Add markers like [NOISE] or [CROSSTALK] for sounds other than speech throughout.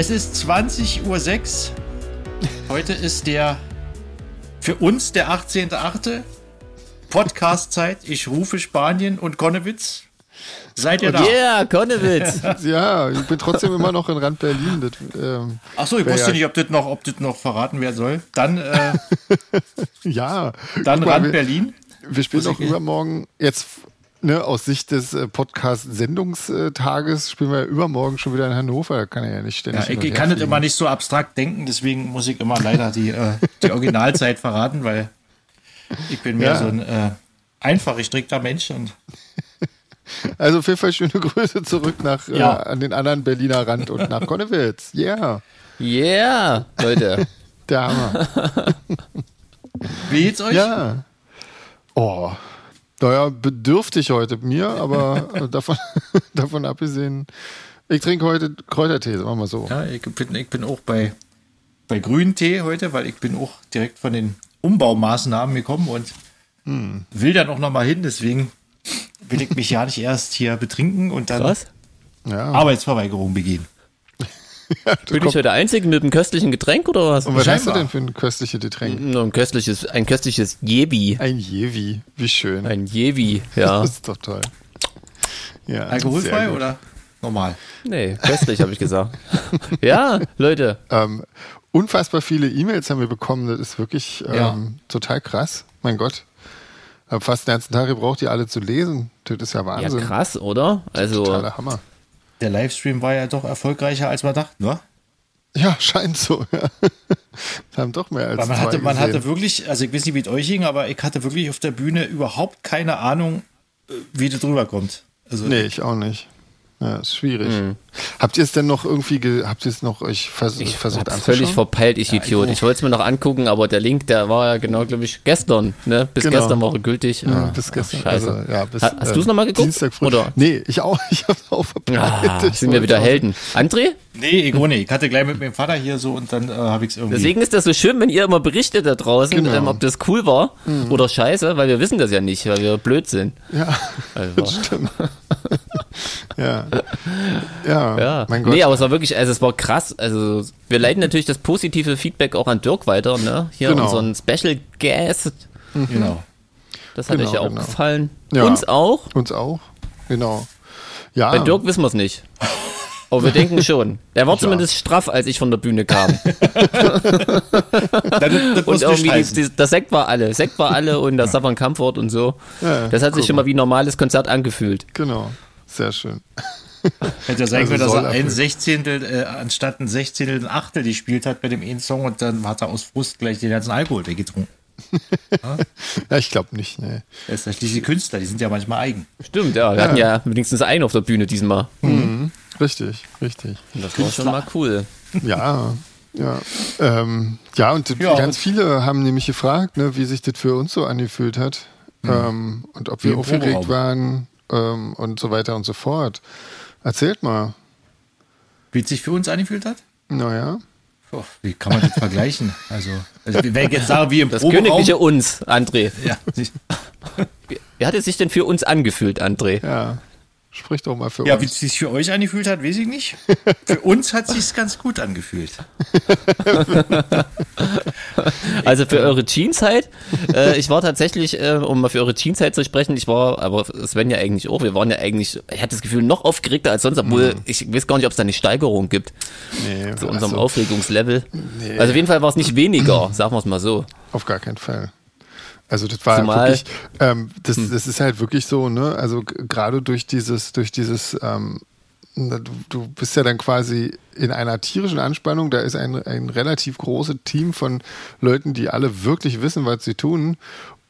Es ist 20.06 Uhr. Heute ist der für uns der 18.08. Podcast-Zeit. Ich rufe Spanien und Konnewitz. Seid ihr da? Ja, yeah, Konnewitz. [LAUGHS] ja, ich bin trotzdem immer noch in Rand Berlin. Das, ähm, Ach so, ich wusste ja nicht, ob das noch, ob das noch verraten werden soll. Dann, äh, [LAUGHS] ja. Dann mal, Rand wir, Berlin. Wir spielen auch übermorgen jetzt ne, aus Sicht des äh, Podcast-Sendungstages spielen wir übermorgen schon wieder in Hannover. Da kann er ja nicht ständig. Ja, ich, ich kann das immer nicht so abstrakt denken, deswegen muss ich immer leider die, äh, die Originalzeit verraten, weil ich bin mehr ja. so ein äh, einfach gestrickter Mensch und. [LAUGHS] Also auf jeden Fall schöne Grüße zurück nach äh, ja. an den anderen Berliner Rand und nach Konnewitz. Yeah. Yeah, Leute. Der Hammer. Wie geht's euch? Ja. Oh, naja, bedürftig heute mir, aber [LAUGHS] davon, [LAUGHS] davon abgesehen, ich trinke heute Kräutertee, sagen wir mal so. Ja, ich bin, ich bin auch bei, bei Grüntee heute, weil ich bin auch direkt von den Umbaumaßnahmen gekommen und hm. will dann auch nochmal hin, deswegen will ich mich ja nicht erst hier betrinken und dann Was? Ja. Arbeitsverweigerung begehen. Ja, Bin ich heute der Einzige mit einem köstlichen Getränk oder was? Und was Scheinbar. hast du denn für ein köstliches Getränk? Ein köstliches, ein köstliches Jevi. Ein Jevi, wie schön. Ein Jevi, ja. [LAUGHS] Das ist doch toll. Ja, Alkoholfrei oder normal? Nee, köstlich, habe ich gesagt. [LAUGHS] ja, Leute. Ähm, unfassbar viele E-Mails haben wir bekommen. Das ist wirklich ähm, ja. total krass. Mein Gott. Hab fast den ganzen Tag gebraucht, die alle zu lesen. Das ist ja Wahnsinn. Ja, krass, oder? Also, Totaler Hammer der Livestream war ja doch erfolgreicher, als man dachte, ne? Ja, scheint so. Ja. [LAUGHS] haben doch mehr als Weil man zwei hatte, man gesehen. hatte wirklich, also ich weiß nicht, wie es euch ging, aber ich hatte wirklich auf der Bühne überhaupt keine Ahnung, äh, wie das drüber kommt. Also, nee, ich auch nicht. Ja, ist schwierig. Mhm. Habt ihr es denn noch irgendwie, habt ihr es noch euch vers ich versucht anzuschauen? völlig verpeilt, ich ja, Idiot. Ich, ich wollte es mir noch angucken, aber der Link, der war ja genau, glaube ich, gestern, ne? Bis genau. gestern war er gültig. Ja, ah, bis gestern. Ach, scheiße. Also, ja, bis, ha, hast äh, du es nochmal geguckt? Dienstag früh. Oder? Nee, ich auch. [LAUGHS] Ich hab's auch verpeilt. Ah, sind wir wieder Helden. André? Nee, ich nicht. Ich hatte gleich mit meinem Vater hier so und dann äh, habe ich es irgendwie. Deswegen ist das so schön, wenn ihr immer berichtet da draußen, genau. ähm, ob das cool war mhm. oder scheiße, weil wir wissen das ja nicht, weil wir blöd sind. Ja, also. [LAUGHS] das stimmt. [LAUGHS] ja. ja. Ja. Mein Gott. Nee, aber es war wirklich, also es war krass. Also wir leiten natürlich das positive Feedback auch an Dirk weiter, ne? Hier genau. unseren Special Guest. Mhm. Genau. Das hat genau, euch ja auch genau. gefallen. Ja. Uns auch. Uns auch. Genau. Ja. Bei Dirk wissen wir es nicht. [LAUGHS] Aber wir denken [LAUGHS] schon. Er war ja. zumindest straff, als ich von der Bühne kam. [LAUGHS] und irgendwie die, die, der Sekt war alle. Sekt war alle und das ja. Comfort und so. Ja, das hat sich schon mal wie ein normales Konzert angefühlt. Genau. Sehr schön. Hätte ja sein also können, dass er ein Sechzehntel, äh, anstatt ein Sechzehntel, ein Achtel gespielt hat bei dem einen Song und dann hat er aus Frust gleich den ganzen Alkohol weggetrunken. [LAUGHS] ja? ich glaube nicht, ne. Er ist natürlich die Künstler, die sind ja manchmal eigen. Stimmt, ja. Wir ja. hatten ja wenigstens einen auf der Bühne diesmal. Mhm. Richtig, richtig. Und das war schon mal cool. Ja, ja. Ähm, ja, und ja, ganz viele haben nämlich gefragt, ne, wie sich das für uns so angefühlt hat. Mhm. Ähm, und ob wir aufgeregt waren ähm, und so weiter und so fort. Erzählt mal. Wie es sich für uns angefühlt hat? Naja. Oh, wie kann man das vergleichen? Also, also wenn ich jetzt sage, wie im Das Proberaum, königliche Uns, André. Ja. Wie hat es sich denn für uns angefühlt, André? Ja. Sprich doch mal für ja, uns. Ja, wie es sich für euch angefühlt hat, weiß ich nicht. [LAUGHS] Für uns hat es sich ganz gut angefühlt. [LAUGHS] also für eure Teenzeit, äh, ich war tatsächlich, äh, um mal für eure Teenzeit zu sprechen, ich war, aber Sven ja eigentlich auch, wir waren ja eigentlich, ich hatte das Gefühl, noch aufgeregter als sonst, obwohl mhm. ich weiß gar nicht, ob es da eine Steigerung gibt. Nee, zu unserem also, Aufregungslevel. Nee. Also auf jeden Fall war es nicht weniger, [CLEARS THROAT] sagen wir es mal so. Auf gar keinen Fall. Also das war Zumal, wirklich, ähm, das, hm. das ist halt wirklich so, ne? Also gerade durch dieses, durch dieses, ähm, du, du bist ja dann quasi in einer tierischen Anspannung, da ist ein, ein relativ großes Team von Leuten, die alle wirklich wissen, was sie tun.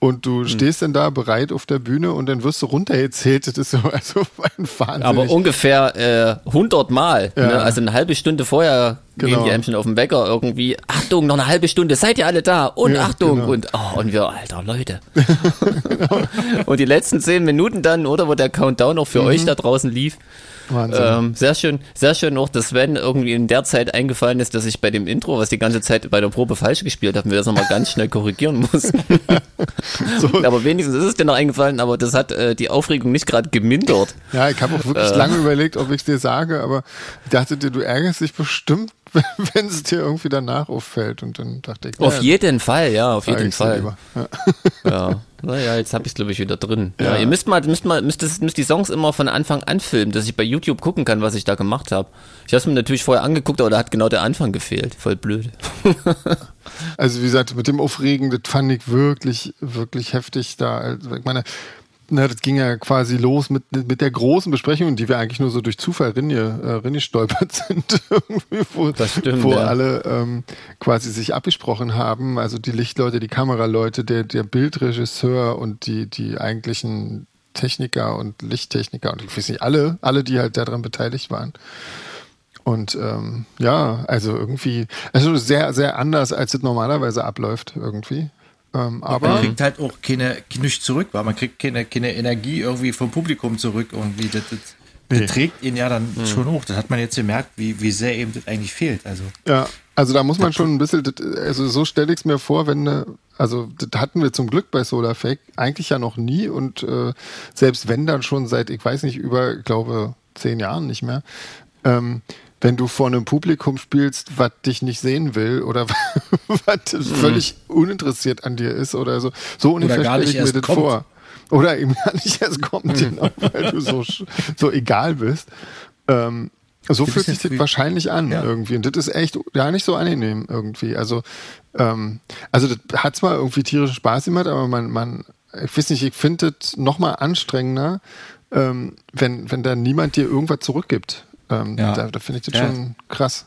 Und du hm. stehst dann da bereit auf der Bühne und dann wirst du runtergezählt. Das ist so [LAUGHS] also ein Wahnsinn. Aber ungefähr äh, 100 Mal. Ja. Ne? Also eine halbe Stunde vorher genau. gehen die einem schon auf den Wecker irgendwie. Achtung, noch eine halbe Stunde, seid ihr alle da? Und ja, Achtung! Genau. Und, oh, und wir, alter Leute. genau. [LAUGHS] Und die letzten zehn Minuten dann, oder wo der Countdown auch für mhm. euch da draußen lief. Ähm, sehr schön, sehr schön auch, dass Sven irgendwie in der Zeit eingefallen ist, dass ich bei dem Intro, was die ganze Zeit bei der Probe falsch gespielt habe, mir das nochmal ganz schnell korrigieren muss. [LAUGHS] so. Aber wenigstens ist es dir noch eingefallen, aber das hat äh, die Aufregung nicht gerade gemindert. Ja, ich habe auch wirklich äh. lange überlegt, ob ich es dir sage, aber ich dachte dir, du ärgerst dich bestimmt, [LAUGHS] wenn es dir irgendwie danach auffällt. Und dann dachte ich, auf ja, jeden Fall, ja, auf jeden Fall. Ja. ja. [LAUGHS] Naja, jetzt habe ich es, glaube ich, wieder drin. Ja. ja. ihr müsst mal, müsst mal, müsst, müsst die Songs immer von Anfang an filmen, dass ich bei YouTube gucken kann, was ich da gemacht habe. Ich habe es mir natürlich vorher angeguckt, aber da hat genau der Anfang gefehlt. Voll blöd. [LAUGHS] also wie gesagt, mit dem Aufregen, das fand ich wirklich, wirklich heftig da. Also, ich meine, na, das ging ja quasi los mit, mit der großen Besprechung, die wir eigentlich nur so durch Zufall Rinne, äh, stolpert [LAUGHS] sind, wo, stimmt, wo ja. alle ähm, quasi sich abgesprochen haben. Also die Lichtleute, die Kameraleute, der, der Bildregisseur und die, die eigentlichen Techniker und Lichttechniker und ich weiß nicht, alle, alle, die halt daran beteiligt waren. Und ähm, ja, also irgendwie, also sehr, sehr anders, als es normalerweise abläuft, irgendwie. Ähm, aber man kriegt halt auch keine, nichts zurück, weil man kriegt keine, keine Energie irgendwie vom Publikum zurück irgendwie. Das, das, nee. das trägt ihn ja dann mhm. schon hoch. Das hat man jetzt gemerkt, wie, wie sehr eben das eigentlich fehlt. Also. Ja, also da muss man schon ein bisschen, also so stelle ich es mir vor, wenn eine also das hatten wir zum Glück bei Solarfake eigentlich ja noch nie und äh, selbst wenn dann schon seit, ich weiß nicht, über, ich glaube, zehn Jahren nicht mehr. Ähm, wenn du vor einem Publikum spielst, was dich nicht sehen will oder [LAUGHS] was mhm. völlig uninteressiert an dir ist oder so. So ungefähr stelle ich mir das kommt. vor. Oder eben gar nicht erst kommt, mhm. genau, weil du so, so egal bist. Ähm, so fühlt sich das wahrscheinlich an ja. irgendwie. Und das ist echt gar nicht so angenehm irgendwie. Also, ähm, also das hat zwar irgendwie tierischen Spaß gemacht, aber man, man, ich weiß nicht, ich finde das nochmal anstrengender, ähm, wenn, wenn da niemand dir irgendwas zurückgibt. Ähm, ja. Da, da finde ich das ja. schon krass.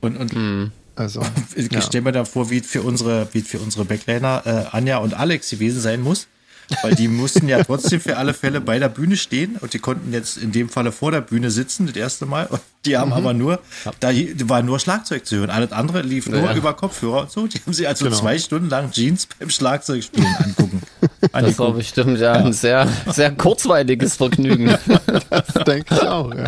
Und, und mhm. also, [LAUGHS] ich ja. stelle mir da vor, wie für unsere, wie für unsere Backliner äh, Anja und Alex gewesen sein muss. Weil die mussten ja trotzdem für alle Fälle bei der Bühne stehen und die konnten jetzt in dem Falle vor der Bühne sitzen, das erste Mal. Und die haben mhm. aber nur, da war nur Schlagzeug zu hören. Alles andere lief nur ja. über Kopfhörer und so. Die haben sich also genau. zwei Stunden lang Jeans beim Schlagzeugspielen angucken. Das war bestimmt ja, ein sehr, sehr kurzweiliges Vergnügen. [LAUGHS] das denke ich auch, ja.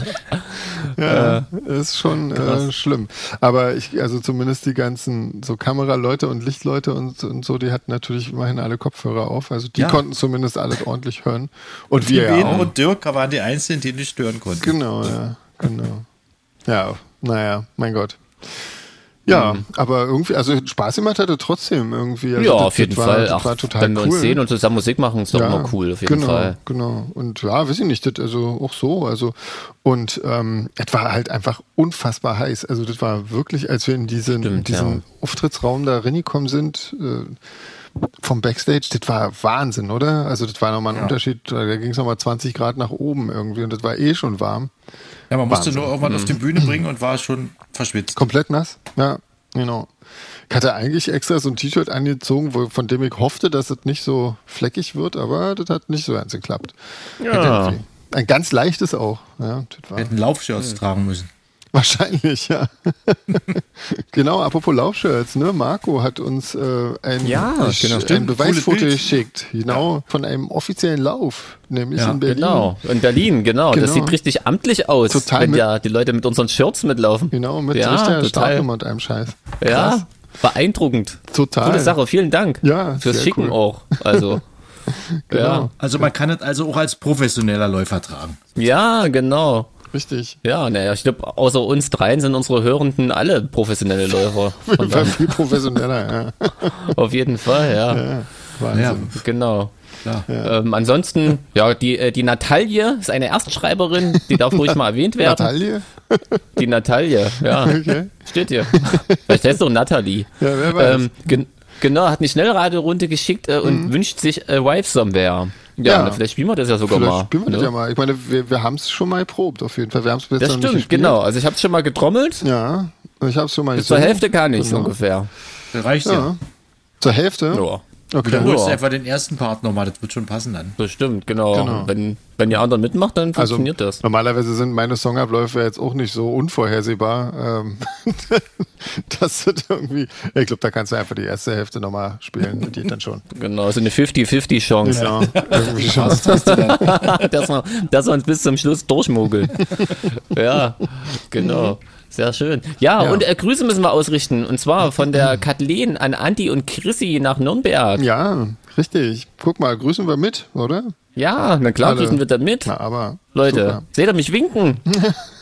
Ja, äh, ist schon äh, schlimm. Aber ich, also zumindest die ganzen so Kameraleute und Lichtleute und, und so, die hatten natürlich immerhin alle Kopfhörer auf. Also die ja. konnten zumindest alles ordentlich hören. Und, und wir ja auch. und Dirk waren die Einzigen, die nicht stören konnten. Genau, ja, genau. Ja, naja, mein Gott. Ja, mhm. aber irgendwie, also Spaß gemacht hatte trotzdem irgendwie. Also ja, das, auf jeden war, Fall. Ach, war total wenn wir uns sehen und zusammen Musik machen, ist doch ja, immer cool, auf jeden genau, Fall. Genau, und ja, weiß ich nicht, das, also auch so, also und ähm, es war halt einfach unfassbar heiß. Also das war wirklich, als wir in diesen, Stimmt, diesen ja. Auftrittsraum da reingekommen sind, äh, vom Backstage, das war Wahnsinn, oder? Also das war nochmal ein ja. Unterschied, da ging es nochmal 20 Grad nach oben irgendwie und das war eh schon warm. Ja, man musste nur irgendwann mhm. auf die Bühne bringen und war schon verschwitzt. Komplett nass, ja, genau. Ich hatte eigentlich extra so ein T-Shirt angezogen, wo, von dem ich hoffte, dass es nicht so fleckig wird, aber das hat nicht so ganz geklappt. Ja. Ein ganz leichtes auch. Ja, Wir hätten Laufshirts ja. tragen müssen. [LAUGHS] Wahrscheinlich, ja. [LAUGHS] genau, apropos Laufshirts, ne? Marco hat uns äh, ein, ja, genau, ein Beweisfoto geschickt, genau, ja. von einem offiziellen Lauf, nämlich ja, in Berlin. Genau, in Berlin, genau. genau. Das sieht richtig amtlich aus, total wenn ja die Leute mit unseren Shirts mitlaufen. Genau, mit ja, richtiger Startnummer und einem Scheiß. Krass. Ja, beeindruckend. Total. Coole Sache, vielen Dank. Ja, fürs Schicken cool. auch. Also. [LAUGHS] genau. Ja. Also man kann es also auch als professioneller Läufer tragen. Ja, genau. Richtig. Ja, naja, ich glaube, außer uns dreien sind unsere Hörenden alle professionelle Läufer. [LAUGHS] viel professioneller, ja. [LAUGHS] Auf jeden Fall, ja. ja Wahnsinn. Ja, genau. Ja. Ähm, ansonsten, ja, die, äh, die Natalie ist eine Erstschreiberin, die darf ruhig mal erwähnt [LAUGHS] werden. Natalie? Die Natalie, ja. Okay. Steht hier. Vielleicht heißt doch Natalie. Ja, wer weiß. Ähm, gen genau, hat eine Schnellraderunde geschickt äh, und mhm. wünscht sich äh, Wife Somewhere. Ja, ja. vielleicht spielen wir das ja sogar vielleicht mal. Spielen wir ne? das ja mal. Ich meine, wir, wir haben es schon mal erprobt, auf jeden Fall. Wir haben es bis Das stimmt, genau. Also ich habe es schon mal getrommelt. Ja, ich habe es schon mal Bis zur Hälfte gar nicht genau. ungefähr. Das reicht ja. ja. Zur Hälfte? Ja. Okay. Dann holst du einfach den ersten Part nochmal, das wird schon passen dann. Das stimmt, genau. genau. Wenn, wenn die anderen mitmacht, dann also funktioniert also, das. Normalerweise sind meine Songabläufe jetzt auch nicht so unvorhersehbar. Ähm, [LAUGHS] das wird irgendwie, ich glaube, da kannst du einfach die erste Hälfte nochmal spielen, das geht dann schon. Genau, so eine 50-50 Chance. Genau, irgendwie Chance. dass, wir, dass wir uns bis zum Schluss durchmogeln. ja, genau. Sehr schön. Ja, ja. und äh, Grüße müssen wir ausrichten. Und zwar von der [LAUGHS] Kathleen an Andi und Chrissy nach Nürnberg. Ja, richtig. Guck mal, grüßen wir mit, oder? Ja, na klar, Alle. grüßen wir da mit. Na, aber. Leute, super. seht ihr mich winken? [LAUGHS]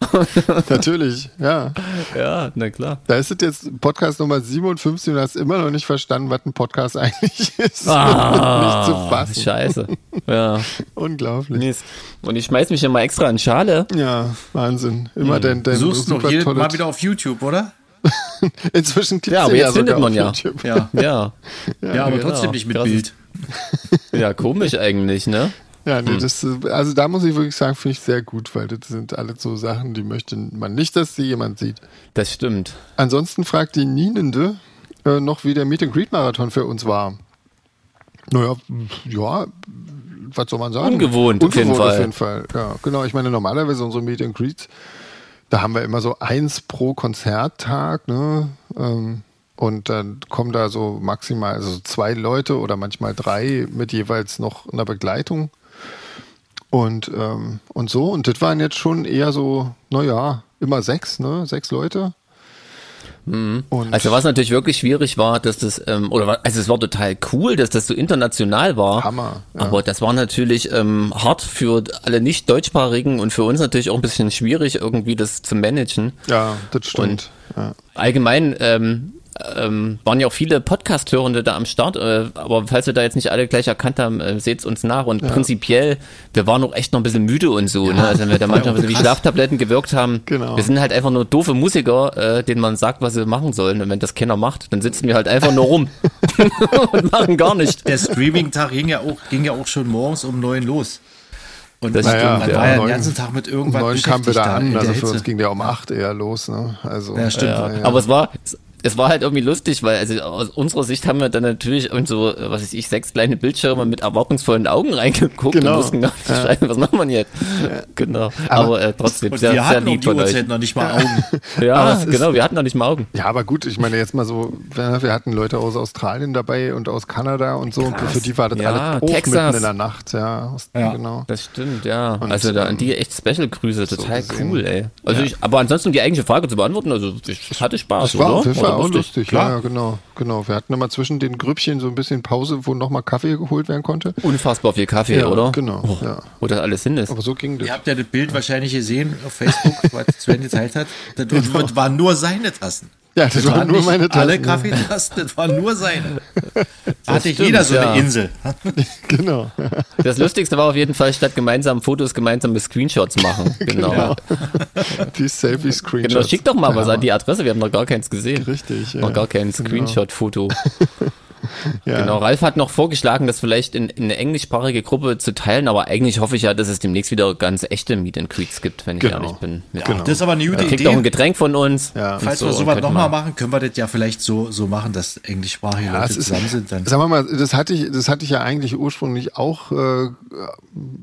[LAUGHS] Natürlich, ja. Ja, na klar. Da ist es jetzt Podcast Nummer 57 und du hast immer noch nicht verstanden, was ein Podcast [LAUGHS] eigentlich ist. Ah, [LAUGHS] nicht zu fassen. Scheiße. Ja. Unglaublich. Mist. Und ich schmeiß mich immer extra in Schale. Ja, Wahnsinn. Immer hm. dein, dein Du suchst noch jedes Mal wieder auf YouTube, oder? Inzwischen ja, aber jetzt findet man ja. ja. Ja. ja. Ja, aber genau. trotzdem nicht mit Krass. Bild. Ja, komisch eigentlich, ne? Ja, nee, hm. das, also da muss ich wirklich sagen, finde ich sehr gut, weil das sind alles so Sachen, die möchte man nicht, dass sie jemand sieht. Das stimmt. Ansonsten fragt die Nienende äh, noch, wie der Meet and Greet Marathon für uns war. Naja, ja, was soll man sagen? Ungewohnt, Ungewohnt auf jeden Fall. Auf jeden Fall. Ja, genau. Ich meine, normalerweise unsere Meet and Greets, da haben wir immer so eins pro Konzerttag, ne? Ähm, und dann kommen da so maximal also zwei Leute oder manchmal drei mit jeweils noch einer Begleitung. Und, ähm, und so. Und das waren jetzt schon eher so, naja, immer sechs, ne? Sechs Leute. Mhm. also was natürlich wirklich schwierig war, dass das, ähm, oder also es war total cool, dass das so international war. Hammer. Ja. Aber das war natürlich ähm, hart für alle nicht deutschsprachigen und für uns natürlich auch ein bisschen schwierig, irgendwie das zu managen. Ja, das stimmt. Und ja. Allgemein ähm, ähm, waren ja auch viele Podcast-Hörende da am Start, äh, aber falls wir da jetzt nicht alle gleich erkannt haben, äh, seht es uns nach. Und ja. prinzipiell, wir waren auch echt noch ein bisschen müde und so, ja. ne? Also wenn wir da [LAUGHS] manchmal ein bisschen wie Schlaftabletten gewirkt haben. Genau. Wir sind halt einfach nur doofe Musiker, äh, denen man sagt, was sie machen sollen. Und wenn das keiner macht, dann sitzen wir halt einfach nur rum [LAUGHS] und machen gar nichts. Der Streaming-Tag ging ja auch, ging ja auch schon morgens um neun los. Und das naja, stimmt, man war ja den ganzen Tag mit irgendwas neun kam wieder an, also für uns ging der um acht eher los. Ne? Also, ja, stimmt. Ja, Aber es war, es war halt irgendwie lustig, weil also aus unserer Sicht haben wir dann natürlich irgend so, was weiß ich, sechs kleine Bildschirme mit erwartungsvollen Augen reingeguckt genau. und wussten gar nicht, ja. Schreiben, was macht man jetzt? Ja. Genau. Aber, aber äh, trotzdem sehr, wir sehr lieb von euch. noch nicht mal Augen. [LAUGHS] ja, genau, wir hatten noch nicht mal Augen. Ja, aber gut, ich meine jetzt mal so, wir hatten Leute aus Australien dabei und aus Kanada und so Krass. und für die war das ja, alles hoch Texas. mitten in der Nacht, ja. ja. Genau. Das stimmt, ja. Und also da an die echt Special-Grüße, total so cool, ey. Also ich, aber ansonsten um die eigentliche Frage zu beantworten, also ich hatte Spaß, das war oder? Auf jeden Fall auch lustig, klar. Ja, genau, genau. Wir hatten immer zwischen den Grüppchen so ein bisschen Pause, wo nochmal Kaffee geholt werden konnte. Unfassbar viel Kaffee, ja, oder? Genau. Oh, ja. Wo das alles hin ist. Aber so ging das. Ihr habt ja das Bild wahrscheinlich gesehen auf Facebook, was Sven geteilt hat. Das [LAUGHS] genau. waren nur seine Tassen. Ja, das, das waren nur meine Tassen. Alle Kaffeetassen, das waren nur seine. [LAUGHS] Da hatte stimmt, jeder so ja. eine Insel. [LAUGHS] genau. Das Lustigste war auf jeden Fall, statt gemeinsam Fotos, gemeinsame Screenshots machen. [LAUGHS] Genau. genau. Die Selfie-Screenshots. Genau, schick doch mal was an die Adresse, wir haben noch gar keins gesehen. Richtig. Noch gar kein genau. Ja. Genau, Ralf hat noch vorgeschlagen, das vielleicht in, in, eine englischsprachige Gruppe zu teilen, aber eigentlich hoffe ich ja, dass es demnächst wieder ganz echte Meet and Greets gibt, wenn ich genau. ehrlich bin. Ja, genau. Das ist aber eine gute Idee. Kriegt auch ein Getränk von uns. Ja. Falls so, wir sowas nochmal machen, können wir das ja vielleicht so, so machen, dass englischsprachige ja, Leute zusammen ist, sind. Dann. Sagen wir mal, das hatte ich, das hatte ich ja eigentlich ursprünglich auch äh,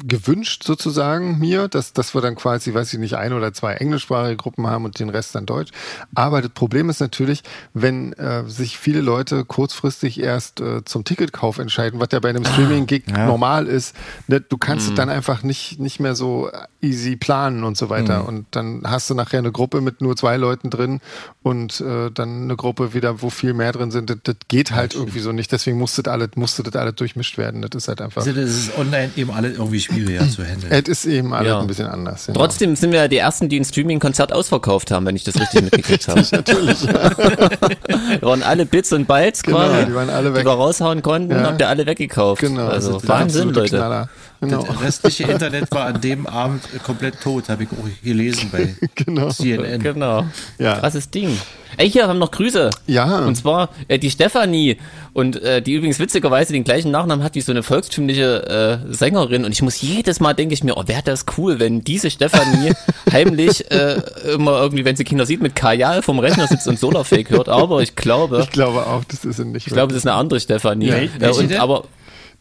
gewünscht sozusagen mir, dass, dass wir dann quasi, weiß ich nicht, ein oder zwei englischsprachige Gruppen haben und den Rest dann Deutsch. Aber das Problem ist natürlich, wenn äh, sich viele Leute kurzfristig erst äh, zum Ticketkauf entscheiden, was ja bei einem Streaming-Gig ja. normal ist. Ne, du kannst mhm. es dann einfach nicht, nicht mehr so easy planen und so weiter. Mhm. Und dann hast du nachher eine Gruppe mit nur zwei Leuten drin und äh, dann eine Gruppe wieder, wo viel mehr drin sind. Das, das geht halt ja, irgendwie so nicht. Deswegen musste das alles, musste das alles durchmischt werden. Das ist halt einfach. Also das ist online eben alles irgendwie schwieriger zu handeln. Es ist eben alles ja. ein bisschen anders. Genau. Trotzdem sind wir ja die ersten, die ein Streaming-Konzert ausverkauft haben, wenn ich das richtig [LAUGHS] mitgekriegt habe. natürlich. [LAUGHS] Ja. waren alle Bits und Bytes genau, quasi. Die waren alle weg. Die wir raushauen konnten, ja. habt ihr alle weggekauft. Genau. Also Wahnsinn, Leute. Knaller. Genau. Das restliche Internet war an dem Abend komplett tot, habe ich auch gelesen bei [LAUGHS] genau. CNN. Genau. Ja. Krasses Ding. Ey, hier haben noch Grüße. Ja. Und zwar äh, die Stefanie und äh, die übrigens witzigerweise den gleichen Nachnamen hat wie so eine volkstümliche äh, Sängerin. Und ich muss jedes Mal denke ich mir, oh, wäre das cool, wenn diese Stefanie [LAUGHS] heimlich äh, immer irgendwie, wenn sie Kinder sieht, mit Kajal vom Rechner sitzt und Solarfake hört. Aber ich glaube. Ich glaube auch, das ist nicht. Ich glaube, das ist eine andere Stefanie. Ja, äh, und, aber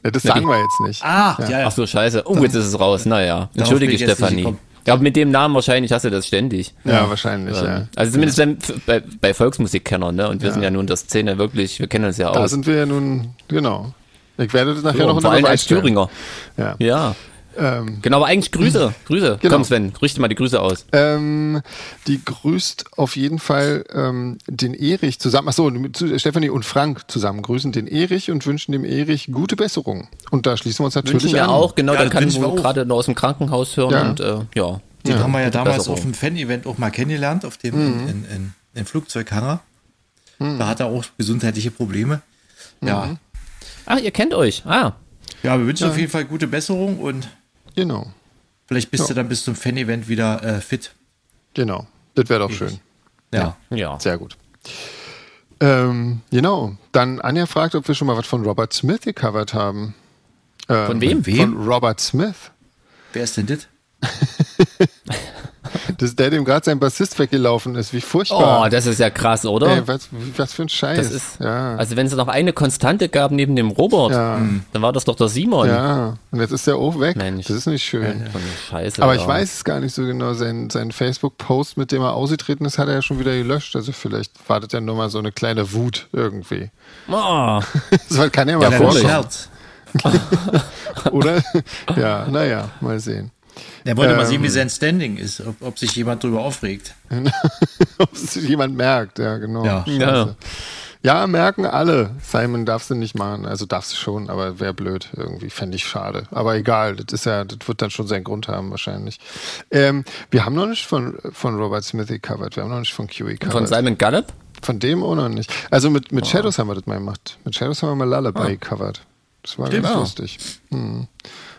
ja, das sagen wir jetzt nicht. Ah, ja. ja. Ach so, scheiße. Oh, jetzt ist es raus. Naja. Entschuldige, Stefanie. Ja, mit dem Namen wahrscheinlich hast du das ständig. Ja, ja. wahrscheinlich, ähm, ja. Also zumindest ja. bei, bei Volksmusikkennern, ne? Und wir sind ja nun in der Szene wirklich, wir kennen uns ja auch. Da sind wir ja nun, genau. Ich werde das nachher so, noch vor allem als Thüringer. Ja. ja. Ähm, genau, aber eigentlich Grüße. Grüße. Genau. Komm, Sven, richte mal die Grüße aus. Ähm, die grüßt auf jeden Fall ähm, den Erich zusammen. Achso, Stefanie und Frank zusammen grüßen den Erich und wünschen dem Erich gute Besserung. Und da schließen wir uns natürlich wünschen wir an. auch, genau, ja, dann kann man gerade noch aus dem Krankenhaus hören Ja. und äh, ja. Den Ja, haben wir ja damals Besserung. auf dem Fan-Event auch mal kennengelernt, auf dem in, in, in, in Flugzeughanger. Da hat er auch gesundheitliche Probleme. Ja. Ach, ihr kennt euch. Ah. ja, wir wünschen auf jeden Fall gute Besserung und Genau, vielleicht bist Ja. du dann bis zum Fan-Event wieder äh, fit. genau. Das wäre doch schön. Ja. Ja. Sehr gut. Ähm, genau. Dann Anja fragt, ob wir schon mal was von Robert Smith gecovert haben. Ähm, Von wem? Von Robert Smith. Wer ist denn das? [LAUGHS] Das ist der, dem gerade sein Bassist weggelaufen ist. Wie Oh, furchtbar. das ist ja krass, oder? Ey, was, was für ein Scheiß. das ist, ja. also wenn es noch eine Konstante gab neben dem Robert, Ja. dann war das doch der Simon. ja, und jetzt ist er auch weg. Mensch. Das ist nicht schön. Scheiße. Aber ja. ich weiß es gar nicht so genau. Sein, sein Facebook-Post, mit dem er ausgetreten ist, hat er ja schon wieder gelöscht. Also vielleicht wartet ja nur mal so eine kleine Wut irgendwie. Oh, [LAUGHS] Das kann ja mal Ja. Scherz. [LAUGHS] Oder? ja, naja, mal sehen. Er wollte mal Ähm. sehen, wie sein Standing ist, ob, ob sich jemand drüber aufregt. [LAUGHS] Ob es jemand merkt, ja, genau. Ja. ja. Ja, merken alle. Simon darfst du nicht machen. Also darfst du schon, aber wäre blöd. Irgendwie fände ich schade. Aber egal, das ist ja, das wird dann schon seinen Grund haben wahrscheinlich. Ähm, wir haben noch nicht von, von Robert Smith gecovert. Wir haben noch nicht von QE gecovert. Von Simon Gallup? Von dem auch noch nicht. Also mit, mit Shadows haben wir das mal gemacht. Mit Shadows haben wir mal Lullaby gecovert. Das war Stimmt. ganz Ah. lustig.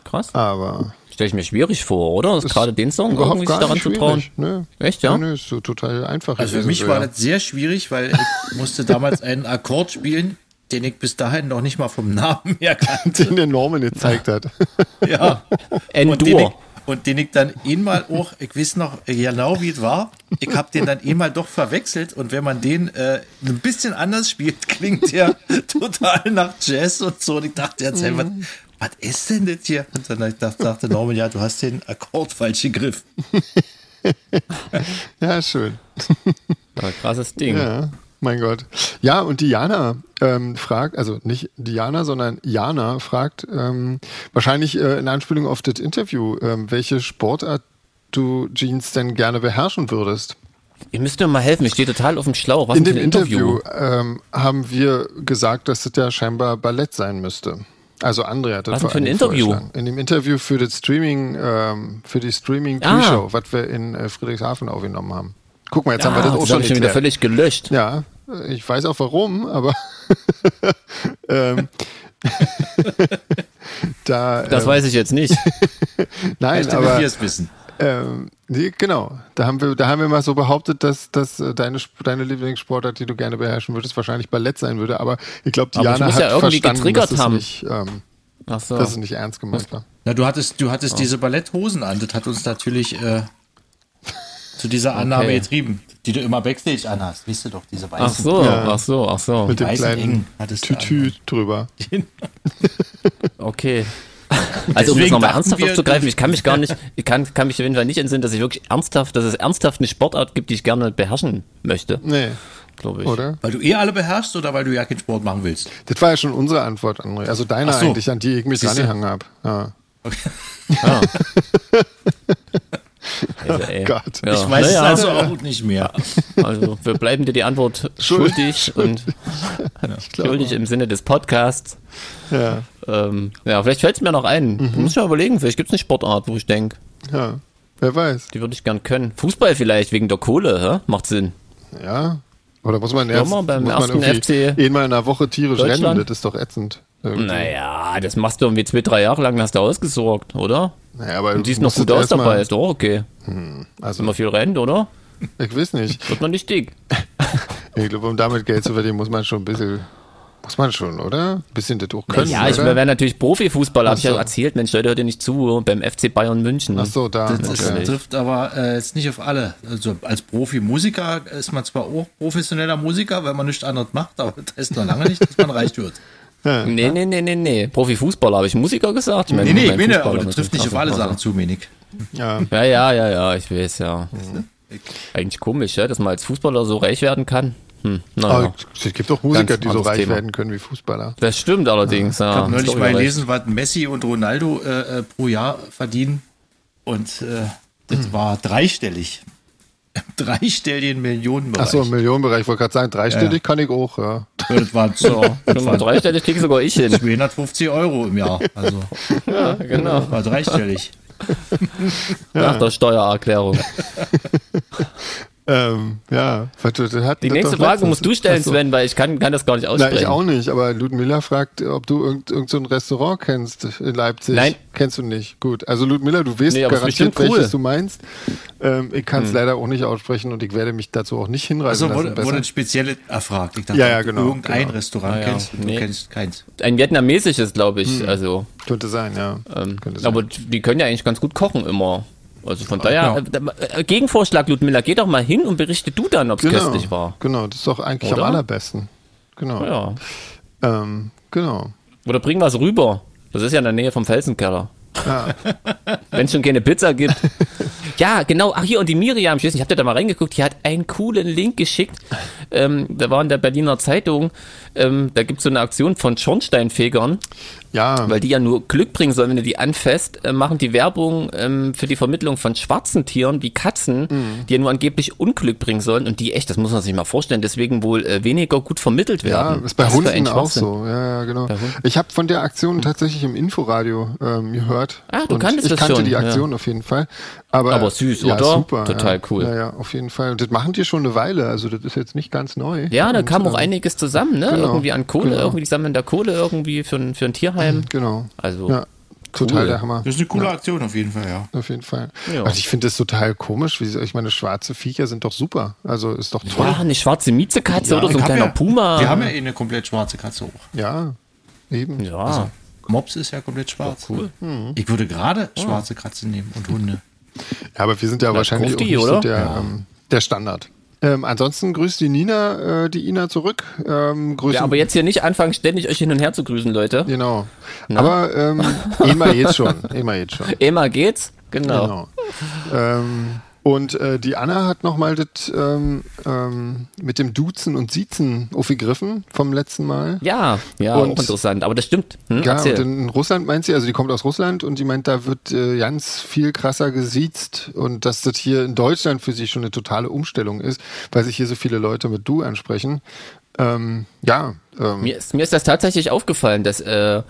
Krass. Aber Stelle ich mir schwierig vor, oder? Ist gerade den Song irgendwie sich daran zu trauen? Nö. Echt, ja? Nö, nö, ist so total einfach. Also für mich so, war ja. das sehr schwierig, weil ich [LAUGHS] musste damals einen Akkord spielen, den ich bis dahin noch nicht mal vom Namen her kannte. den der Norman gezeigt hat. [LAUGHS] Ja. Und den, ich, N-Dur. und den ich dann einmal auch, ich weiß noch genau, wie es war, ich habe den dann einmal doch verwechselt und wenn man den äh, ein bisschen anders spielt, klingt der [LAUGHS] total nach Jazz und so. Und ich dachte jetzt, hey, was, was ist denn das hier? Und dann dachte, sagte Norman, ja, du hast den Akkord falsch gegriffen. [LAUGHS] Ja, schön. Ja, krasses Ding. Ja, mein Gott. Ja, und Diana ähm, fragt, also nicht Diana, sondern Jana fragt, ähm, wahrscheinlich äh, in Anspielung auf das Interview, ähm, welche Sportart du Jeans denn gerne beherrschen würdest. Ihr müsst mir mal helfen, ich stehe total auf dem Schlauch. Was In dem ein Interview, ähm, haben wir gesagt, dass das ja scheinbar Ballett sein müsste. Also Andrea hat das Was für ein Interview? In dem Interview für das Streaming, ähm, für die Streaming Ah. Pre-Show, was wir in äh, Friedrichshafen aufgenommen haben. Guck mal, jetzt haben wir Ah, das auch das schon habe ich schon wieder völlig gelöscht. Ja, ich weiß auch warum, aber [LAUGHS] ähm, [LAUGHS] da Das ähm, weiß ich jetzt nicht. [LAUGHS] nein, aber wir es wissen. Ähm, nee, genau, da haben wir, da haben wir mal so behauptet, dass, dass äh, deine deine Lieblingssportart, die du gerne beherrschen würdest, wahrscheinlich Ballett sein würde. Aber ich glaube, Aber ich Diana muss hat ja irgendwie verstanden, getriggert dass es haben. nicht, ähm, Ach so. dass es nicht ernst gemeint war. Na, du hattest, du hattest diese Balletthosen an. Das hat uns natürlich äh, zu dieser [LAUGHS] Annahme Okay. getrieben, die du immer Backstage anhast. Weißt du doch, diese weißen. Ach so, Ja. ach so, ach so. Mit dem kleinen Tütü drüber. [LAUGHS] Okay. [LAUGHS] Also um Deswegen das nochmal ernsthaft wir- aufzugreifen, ich kann mich gar [LAUGHS] nicht, ich kann, kann mich auf jeden Fall nicht entsinnen, dass ich wirklich ernsthaft, dass es ernsthaft eine Sportart gibt, die ich gerne beherrschen möchte, Nee, glaube ich. oder? Weil du eh alle beherrschst oder weil du ja keinen Sport machen willst? Das war ja schon unsere Antwort, André. Also deine so. eigentlich, an die ich mich Siehste. drangehangen habe. Ja. [LAUGHS] Ah. Also, ey. Gott. Ja. Ich weiß naja, es also auch nicht mehr. also wir bleiben dir die Antwort schuldig und schuldig im Sinne des Podcasts. Ja, Ähm, ja, vielleicht fällt es mir noch ein. Mhm. Muss ich mal überlegen, vielleicht gibt es eine Sportart, wo ich denke, ja. Wer weiß. die würde ich gern können. Fußball vielleicht, wegen der Kohle, hä? macht Sinn. Ja. Oder muss man Ja, erst mal beim muss man ersten FC einmal in einer Woche tierisch rennen? Das ist doch ätzend. Irgendwie. Naja, das machst du irgendwie zwei, drei Jahre lang, hast du ausgesorgt, oder? Naja, aber ist du noch musst gut aus dabei, ist doch auch okay. Also, Wenn man viel rennt, oder? ich weiß nicht. Wird man nicht dick. [LAUGHS] Ich glaube, um damit Geld zu verdienen, muss man schon ein bisschen, muss man schon, oder? Ein bisschen das auch können, ja, ich wäre natürlich Profifußballer, hab ich ja erzählt. Mensch, Leute, hört ihr nicht zu, beim FC Bayern München. Ach so, da. Das okay. trifft aber äh, jetzt nicht auf alle. Also als Profimusiker ist man zwar auch professioneller Musiker, weil man nichts anderes macht, aber [LAUGHS] das heißt noch lange nicht, dass man reich wird. Nee, nee, nee, nee, nee. Profifußballer habe ich Musiker gesagt. Ich meine, Nee, nee, ich mein meine, aber das trifft nicht auf alle. Sachen zu, Menik. Ja. ja, ja, ja, ja, ich weiß, ja. Mhm. Eigentlich komisch, ja, dass man als Fußballer so reich werden kann. Hm, naja. Es gibt auch Musiker, die so reich Thema. werden können wie Fußballer. Das stimmt allerdings. Ja. Ich habe neulich mal gelesen, was Messi und Ronaldo äh, äh, pro Jahr verdienen. Und äh, das hm. war dreistellig. Im [LAUGHS] dreistelligen Millionenbereich. Achso, im Millionenbereich. Ich wollte gerade sagen, dreistellig ja. kann ich auch, ja. ja das war so. [LAUGHS] Das war dreistellig kriege sogar ich hin. 250 Euro im Jahr. Also, [LAUGHS] ja, genau. Das war dreistellig. Nach der Steuererklärung. Ähm, ja, hat Die nächste Frage musst du stellen, Sven, weil ich kann, kann das gar nicht aussprechen. Nein, ich auch nicht, aber Ludmilla fragt, ob du irgendein irgend so Restaurant kennst in Leipzig. Nein. Kennst du nicht. Gut. Also Ludmilla, du weißt nee, garantiert, cool. welches du meinst. Ähm, ich kann es hm. leider auch nicht aussprechen und ich werde mich dazu auch nicht hinreißen also wurde, wurde ein spezielles erfragt. Ich dachte, ja, ja, genau, irgendein genau. Restaurant ja. kennst du nee. kennst keins. Ein vietnamesisches, glaube ich. Hm. Also, Könnte sein, ja. Ähm, Könnte sein. Aber die können ja eigentlich ganz gut kochen immer. Also von daher, ja. äh, Gegenvorschlag, Ludmilla, geh doch mal hin und berichte du dann, ob es genau, köstlich war. Genau, das ist doch eigentlich Oder? am allerbesten. Genau. Ja. Ähm, genau. Oder bring was rüber. Das ist ja in der Nähe vom Felsenkeller. Ja. [LAUGHS] Wenn es schon keine Pizza gibt. [LAUGHS] ja, genau. Ach hier, und die Miriam, ich weiß nicht, habt ihr da mal reingeguckt? Die hat einen coolen Link geschickt. Ähm, da war in der Berliner Zeitung, ähm, da gibt es so eine Aktion von Schornsteinfegern. Ja. Weil die ja nur Glück bringen sollen, wenn du die anfasst, äh, machen die Werbung ähm, für die Vermittlung von schwarzen Tieren wie Katzen, mhm. die ja nur angeblich Unglück bringen sollen und die echt, das muss man sich mal vorstellen, deswegen wohl äh, weniger gut vermittelt werden. Ja, ist bei das Hunden auch so. Ja, ja genau. Ich habe von der Aktion tatsächlich im Inforadio ähm, gehört. Ah, du kanntest das schon. Ich kannte die Aktion ja. auf jeden Fall. Aber, Aber süß, ja, oder? Super. Total cool. Ja, ja, auf jeden Fall. Und das machen die schon eine Weile, also das ist jetzt nicht ganz neu. Ja, da kam auch einiges zusammen, ne? Genau. Irgendwie an Kohle, genau. irgendwie, die sammeln da Kohle irgendwie für ein, für ein Tierheim. Genau. Also ja, total cool. der Hammer. Das ist eine coole ja. Aktion auf jeden Fall, ja. Auf jeden Fall. Ja. Also ich finde das total komisch. Wie, ich meine, schwarze Viecher sind doch super. Also ist doch toll. Ja, eine schwarze Miezekatze oder so ein kleiner Puma. Wir haben ja eh eine komplett schwarze Katze auch. Ja, eben. Ja. Also, Mops ist ja komplett schwarz. cool. Mhm. Ich würde gerade schwarze Katzen nehmen und Hunde. Ja, aber wir sind ja, wahrscheinlich Grufti, auch nicht so der, ähm, der Standard. Ähm, ansonsten grüßt die Nina, äh, die Ina zurück. Ähm, ja, aber jetzt hier nicht anfangen, ständig euch hin und her zu grüßen, Leute. Genau. Na? Aber ähm, [LAUGHS] immer geht's schon. Immer geht's schon. Immer geht's, genau. genau. Ähm, und äh, die Anna hat nochmal das ähm, ähm, mit dem Duzen und Siezen aufgegriffen vom letzten Mal. Ja, ja, und, auch interessant. Aber das stimmt. Hm, ja, und in Russland meint sie, also die kommt aus Russland und die meint, da wird äh, ganz viel krasser gesiezt und dass das hier in Deutschland für sie schon eine totale Umstellung ist, weil sich hier so viele Leute mit Du ansprechen. Ähm, ja. Ähm, mir, ist, mir ist das tatsächlich aufgefallen, dass äh,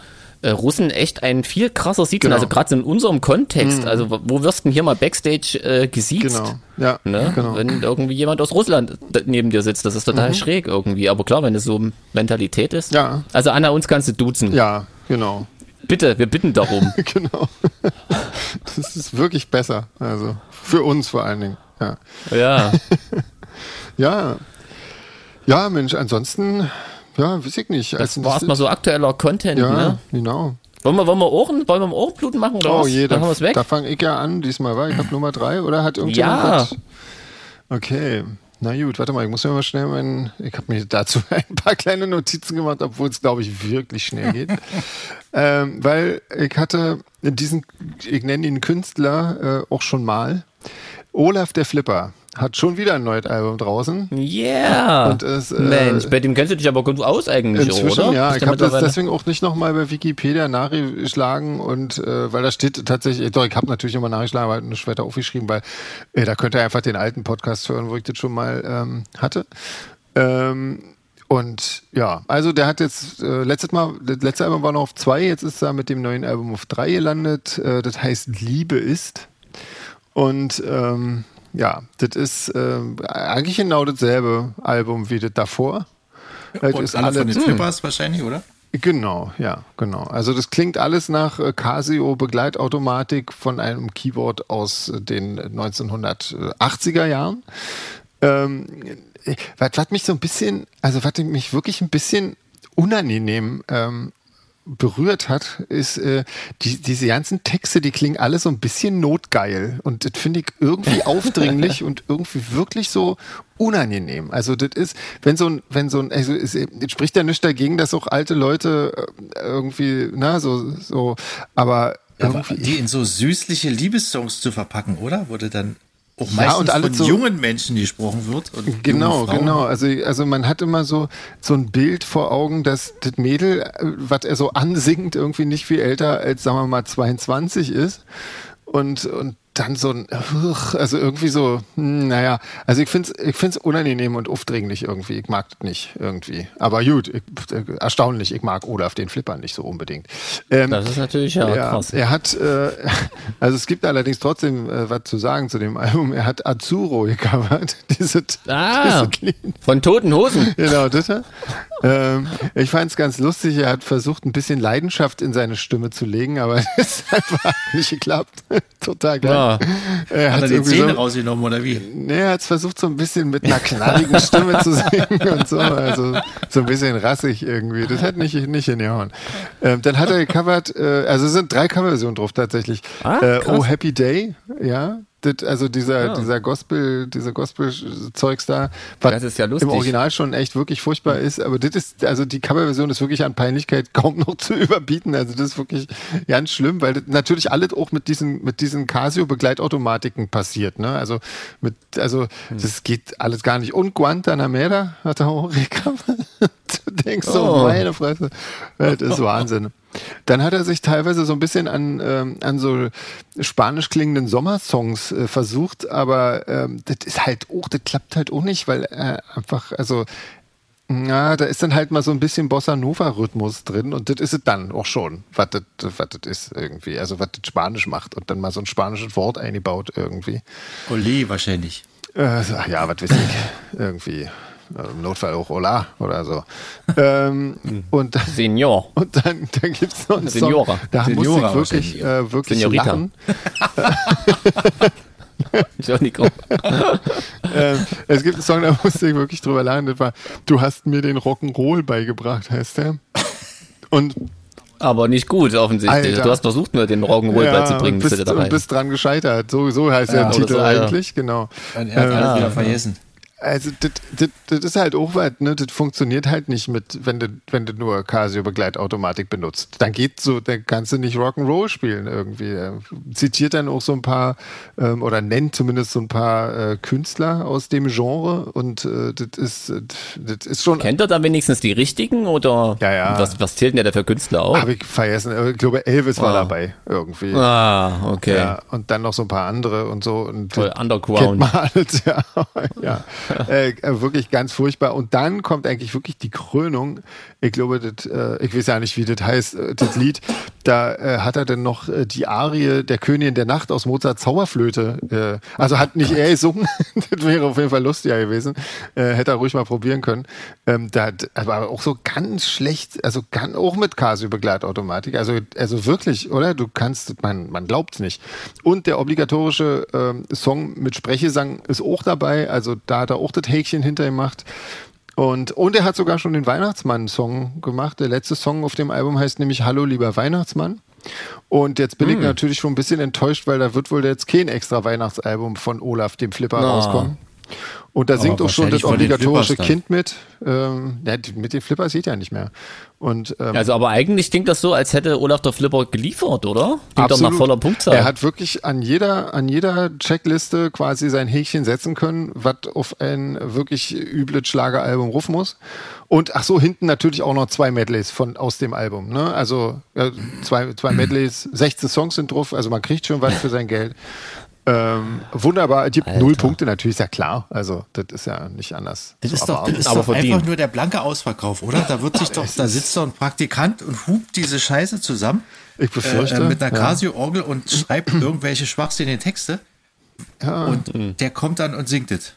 Russen echt ein viel krasser sieht. Genau. Also gerade in unserem Kontext, mhm. also wo wirst du denn hier mal Backstage äh, gesiezt? Genau. Ja, ne? genau. Wenn irgendwie jemand aus Russland neben dir sitzt, das ist total mhm. schräg irgendwie. Aber klar, wenn es so Mentalität ist. Ja. Also Anna, uns kannst du duzen. Ja, genau. Bitte, wir bitten darum. [LAUGHS] genau. Das ist wirklich besser. Also für uns vor allen Dingen. Ja. Ja. [LAUGHS] ja. Ja, Mensch, ansonsten ja, weiß ich nicht. Das also, war erstmal so aktueller Content, ja, ne? genau. Wollen wir, wollen wir Ohren, wollen wir Ohrenbluten machen oder oh, was? Je, da, da, da fange ich ja an diesmal, war ich habe Nummer drei oder hat irgendjemand ja. Okay. Na gut, warte mal, ich muss ja mal schnell meinen. Ich habe mir dazu [LAUGHS] ein paar kleine Notizen gemacht, obwohl es, glaube ich, wirklich schnell geht. [LAUGHS] ähm, weil ich hatte diesen, ich nenne ihn Künstler äh, auch schon mal. Olaf der Flipper hat schon wieder ein neues Album draußen. Yeah. Und es, äh, Mensch, bei dem kennst du dich aber gut aus eigentlich, inzwischen, oder? Ja, ich habe das deswegen auch nicht nochmal bei Wikipedia nachgeschlagen und äh, weil da steht tatsächlich, doch, ich habe natürlich immer nachgeschlagen, aber nicht weiter aufgeschrieben, weil äh, da könnt ihr einfach den alten Podcast hören, wo ich das schon mal ähm, hatte. Ähm, und ja, also der hat jetzt äh, letztes Mal, das letzte Album war noch auf zwei, jetzt ist er mit dem neuen Album auf drei gelandet. Äh, das heißt Liebe ist. Und ähm, ja, das ist äh, eigentlich genau dasselbe Album wie das davor. Und ist alle von den Flippers wahrscheinlich, oder? Genau, ja, genau. Also das klingt alles nach äh, Casio Begleitautomatik von einem Keyboard aus den 1980er Jahren. Ähm, was, was mich so ein bisschen, also was mich wirklich ein bisschen unangenehm ähm, berührt hat, ist äh, die, diese ganzen Texte, die klingen alle so ein bisschen notgeil und das finde ich irgendwie [LAUGHS] aufdringlich und irgendwie wirklich so unangenehm. Also das ist, wenn so ein, wenn so ein, also es, spricht ja nicht dagegen, dass auch alte Leute äh, irgendwie, na so, so, aber die in so süßliche Liebessongs zu verpacken, oder? Wurde dann auch meistens ja, von so jungen Menschen gesprochen wird. genau, genau. Also, also man hat immer so, so ein Bild vor Augen, dass das Mädel, äh, was er so ansingt, irgendwie nicht viel älter als, sagen wir mal, 22 ist. Und, und dann so ein, also irgendwie so, hm, naja, also ich finde es ich find's unangenehm und aufdringlich irgendwie. Ich mag das nicht irgendwie. Aber gut, ich, erstaunlich, ich mag Olaf den Flipper nicht so unbedingt. Ähm, das ist natürlich ja, ja krass. Er hat, äh, [LAUGHS] also es gibt allerdings trotzdem äh, was zu sagen zu dem Album. Er hat Azuro gecovert. [LAUGHS] Diese, ah, diese von Toten Hosen. genau, das. Ähm, ich fand es ganz lustig. Er hat versucht, ein bisschen Leidenschaft in seine Stimme zu legen, aber [LAUGHS] es hat einfach nicht geklappt. Total geil. Ja. Er hat, hat er die Zähne so, rausgenommen oder wie? Nee, er hat es versucht, so ein bisschen mit einer knalligen Stimme zu singen und so. Also so ein bisschen rassig irgendwie. Das hat nicht, nicht hingehauen. Ähm, dann hat er gecovert, äh, also es sind drei Coverversionen drauf tatsächlich. Ah, äh, oh Happy Day, ja, das, also dieser, ja. dieser Gospel, dieser Gospel-Zeugs da, was ja im Original schon echt wirklich furchtbar ist, aber das ist, also die Coverversion ist wirklich an Peinlichkeit [LAUGHS] kaum noch zu überbieten. Also das ist wirklich ganz schlimm, weil das natürlich alles auch mit diesen, mit diesen Casio-Begleitautomatiken passiert, ne? Also mit, also hm. das geht alles gar nicht. Und Guantanamera hat er auch gecovert. [LAUGHS] du denkst so, oh. meine Fresse. Das ist Wahnsinn. Dann hat er sich teilweise so ein bisschen an, ähm, an so spanisch klingenden Sommersongs äh, versucht, aber ähm, das ist halt auch, das klappt halt auch nicht, weil er einfach, also ja, da ist dann halt mal so ein bisschen Bossa Nova Rhythmus drin und das ist es dann auch schon, was das, ist irgendwie. Also was das Spanisch macht und dann mal so ein spanisches Wort eingebaut irgendwie. Ole wahrscheinlich. Äh, ja, was weiß ich. irgendwie. Äh, im Notfall auch Hola oder so. ähm, [LAUGHS] und, Senior. Und dann, dann gibt es noch einen Seniora. Song, da Seniora musste ich wirklich, äh, wirklich Seniorita. lachen. [LAUGHS] Entschuldigung. [LAUGHS] ähm, es gibt einen Song, da musste ich wirklich drüber lachen. Das war, du hast mir den Rock'n'Roll beigebracht, heißt der. Und aber nicht gut, offensichtlich. Alter. Du hast versucht, mir den Rock'n'Roll ja, beizubringen. Bist, und bist dran gescheitert. So, so heißt ja, der Titel so, eigentlich, ja. genau. Und er hat ähm, alles wieder vergessen. Also das, ist halt auch was, ne? Das funktioniert halt nicht mit, wenn du, wenn du nur Casio Begleitautomatik benutzt. Dann geht so, dann kannst du nicht Rock'n'Roll spielen irgendwie. Er zitiert dann auch so ein paar ähm, oder nennt zumindest so ein paar äh, Künstler aus dem Genre und äh, das ist, das ist schon. Kennt er da wenigstens die richtigen oder ja, ja. Was, was zählt denn der für Künstler auch? Habe ich vergessen. Ich glaube, Elvis oh. war dabei irgendwie. Ah, okay. Ja, und dann noch so ein paar andere und so. Und Voll Underground. Kennt man alles, ja. ja. Äh, äh, wirklich ganz furchtbar. Und dann kommt eigentlich wirklich die Krönung. Ich glaube, das, äh, ich weiß ja nicht, wie das heißt, äh, das Lied. Da äh, hat er dann noch äh, die Arie der Königin der Nacht aus Mozarts Zauberflöte. also hat nicht er gesungen. [LAUGHS] das wäre auf jeden Fall lustiger gewesen. hätte er ruhig mal probieren können. Ähm, da aber auch so ganz schlecht, also kann, auch mit Casio-Begleitautomatik. Also, also wirklich, oder? Du kannst, man, man glaubt es nicht. Und der obligatorische ähm, Song mit Sprechesang ist auch dabei. Also da hat er auch das Häkchen hinter ihm gemacht. Und, und er hat sogar schon den Weihnachtsmann-Song gemacht. Der letzte Song auf dem Album heißt nämlich Hallo, lieber Weihnachtsmann. Und jetzt bin mm. ich hm. natürlich schon ein bisschen enttäuscht, weil da wird wohl jetzt kein extra Weihnachtsalbum von Olaf, dem Flipper, no. rauskommen. Und da singt auch schon das obligatorische Kind mit. Ähm, ja, mit den Flippers sieht ja nicht mehr. Und, ähm, also aber eigentlich klingt das so, als hätte Olaf der Flipper geliefert, oder? Klingt doch nach voller Punktzahl. Er hat wirklich an jeder, an jeder Checkliste quasi sein Häkchen setzen können, was auf ein wirklich übles Schlageralbum rufen muss. Und ach so, hinten natürlich auch noch zwei Medleys von, aus dem Album. Ne? Also ja, zwei, zwei [CLEARS THROAT] Medleys, 16 Songs sind drauf, also man kriegt schon was für sein Geld. Ähm, wunderbar, gibt Alter. null Punkte, natürlich, ist ja klar. Also, das ist ja nicht anders. Das ist doch, das ist doch einfach nur der blanke Ausverkauf, oder? Da wird sich doch, da sitzt doch ein Praktikant und hupt diese Scheiße zusammen. Ich befürchte. Äh, mit einer Casio-Orgel und schreibt [CLEARS THROAT] irgendwelche schwachsinnigen Texte. Ja. Und mhm. der kommt dann und singt es.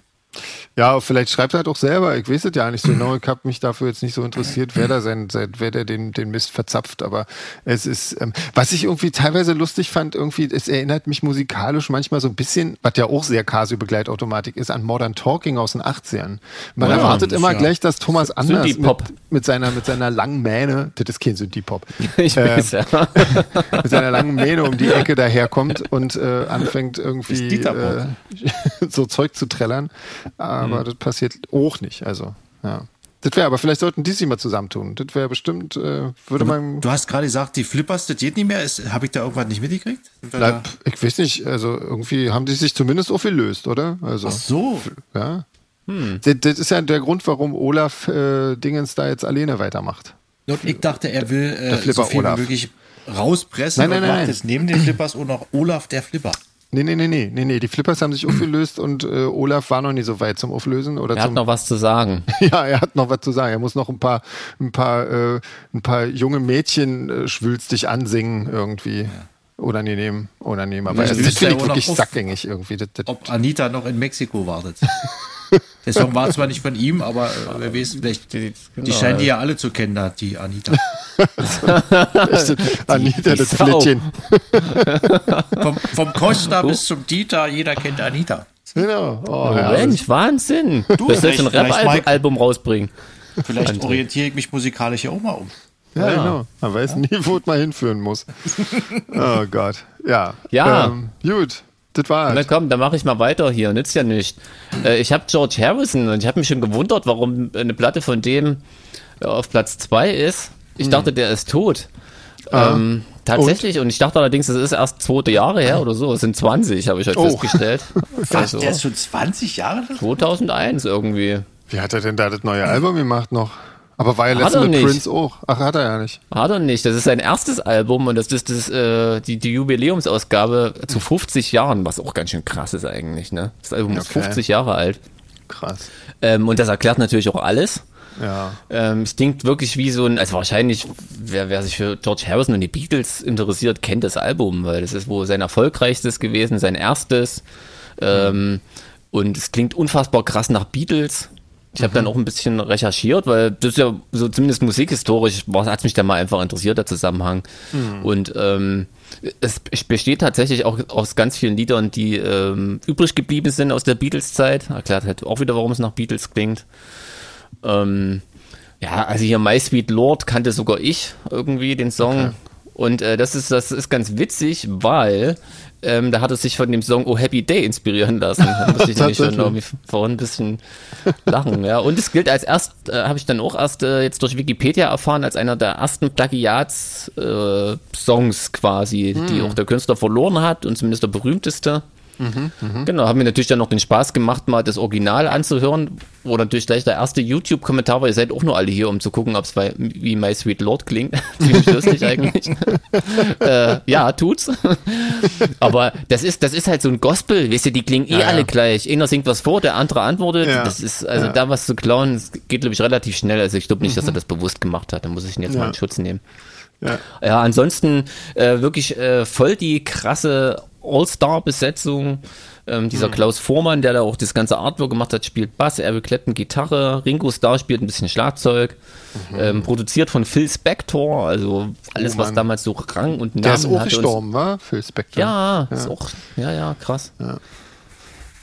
Ja, vielleicht schreibt er doch selber. Ich weiß es ja nicht so genau. Ich habe mich dafür jetzt nicht so interessiert, wer da sein, wer der den, den Mist verzapft. Aber es ist, ähm, was ich irgendwie teilweise lustig fand, irgendwie, es erinnert mich musikalisch manchmal so ein bisschen, was ja auch sehr Casio-Begleitautomatik ist, an Modern Talking aus den 80ern. Man ja, erwartet immer ja. gleich, dass Thomas Anders mit, mit, seiner, mit seiner langen Mähne, das ist kein Synthie-Pop, [LAUGHS] ich äh, weiß, ja. [LAUGHS] mit seiner langen Mähne um die Ecke daherkommt und äh, anfängt irgendwie äh, [LAUGHS] so Zeug zu trällern aber mhm. das passiert auch nicht. Also, ja. Das wäre, aber vielleicht sollten die sich mal zusammentun. Das wäre bestimmt, äh, würde man. Du hast gerade gesagt, die Flippers, das geht nicht mehr. Habe ich da irgendwas nicht mitgekriegt? Na, ich weiß nicht, also irgendwie haben die sich zumindest aufgelöst, oder? Also, Ach so. Ja. Hm. Das, das, ist ja der Grund, warum Olaf äh, Dingens da jetzt alleine weitermacht. Und ich dachte, er will äh, so viel Olaf. wie möglich rauspressen nein, nein, und nein, macht jetzt neben den Flippers auch noch Olaf der Flipper. Nee, nee, nee, nee, nee, nee. Die Flippers haben sich aufgelöst und äh, Olaf war noch nicht so weit zum Auflösen. Oder er zum, hat noch was zu sagen. [LAUGHS] ja, er hat noch was zu sagen. Er muss noch ein paar, ein paar, äh, ein paar junge Mädchen äh, schwülstig ansingen irgendwie. Ja. Unangenehm, unangenehm. Aber das, das finde ich wirklich sackgängig irgendwie. Das, das ob Anita noch in Mexiko wartet. [LAUGHS] Der Song war zwar nicht von ihm, aber äh, wer weiß, vielleicht, die, genau, die scheinen die ja alle zu kennen, da, die Anita. [LAUGHS] Anita, das Flittchen. vom, vom Costa bis zum Dieter, jeder kennt Anita. Genau. Oh, ja. Mensch, Wahnsinn. Du jetzt ein Rap-Album rausbringen. Vielleicht orientiere ich mich musikalisch ja auch mal um. Ja, ja, genau. Man weiß nie, wo es mal hinführen muss. [LAUGHS] Oh Gott. Ja. Ja. Ähm, gut. Das war Na komm, dann mache ich mal weiter hier. Nützt ja nicht. Äh, ich habe George Harrison und ich habe mich schon gewundert, warum eine Platte von dem äh, auf Platz 2 ist. Ich hm. dachte, der ist tot. Ah. Ähm, tatsächlich. Und? und? ich dachte allerdings, das ist erst zweite Jahre her oder so. Es sind 20, habe ich halt oh. festgestellt. [LAUGHS] Was? Also, der ist schon 20 Jahre? 2001 irgendwie. Wie hat er denn da das neue Album gemacht noch? Aber war ja letztens mit nicht. Prince auch. Ach, hat er ja nicht. Hat er nicht. Das ist sein erstes Album und das ist das, äh, die, die Jubiläumsausgabe zu 50 Jahren, was auch ganz schön krass ist eigentlich. Ne? Das Album okay. ist 50 Jahre alt. Krass. Ähm, und das erklärt natürlich auch alles. Ja. Ähm, es klingt wirklich wie so ein, also wahrscheinlich, wer, wer sich für George Harrison und die Beatles interessiert, kennt das Album, weil das ist wohl sein erfolgreichstes gewesen, sein erstes. Ähm, und es klingt unfassbar krass nach Beatles. Ich habe mhm. dann auch ein bisschen recherchiert, weil das ist ja so zumindest musikhistorisch hat mich dann mal einfach interessiert, der Zusammenhang. Mhm. Und ähm, es besteht tatsächlich auch aus ganz vielen Liedern, die ähm, übrig geblieben sind aus der Beatles-Zeit. Erklärt halt auch wieder, warum es nach Beatles klingt. Ähm, ja, also hier My Sweet Lord kannte sogar ich irgendwie den Song. Okay. Und äh, das ist das ist ganz witzig, weil ähm, da hat er sich von dem Song Oh Happy Day inspirieren lassen. Da musste [LAUGHS] ich nämlich schon irgendwie vorhin ein bisschen lachen. Ja. Und es gilt als erst, äh, habe ich dann auch erst äh, jetzt durch Wikipedia erfahren, als einer der ersten Plagiats-Songs äh, quasi, hm. die auch der Künstler verloren hat und zumindest der berühmteste. Mhm, mh. Genau, haben mir natürlich dann noch den Spaß gemacht, mal das Original anzuhören, wo natürlich gleich der erste YouTube-Kommentar war, ihr seid auch nur alle hier, um zu gucken, ob es wie My Sweet Lord klingt. [LAUGHS] Ziemlich lustig eigentlich. [LAUGHS] äh, ja, tut's. [LAUGHS] Aber das ist, das ist halt so ein Gospel, wisst ihr, die klingen eh ja, alle ja. gleich. Einer singt was vor, der andere antwortet. Ja. Das ist, also da was zu klauen, geht, glaube ich, relativ schnell. Also ich glaube nicht, mhm. dass er mhm. das bewusst gemacht hat. Da muss ich ihn jetzt mal in Schutz nehmen. Ja, ja ansonsten äh, wirklich äh, voll die krasse All-Star-Besetzung. Ähm, dieser mhm. Klaus Vormann, der da auch das ganze Artwork gemacht hat, spielt Bass, Eric Clapton Gitarre, Ringo Starr spielt ein bisschen Schlagzeug, mhm. ähm, produziert von Phil Spector, also alles, oh was damals so Rang und Namen Der ist auch gestorben, war Phil Spector. Ja, ja, ist auch, ja, ja, krass. Ja.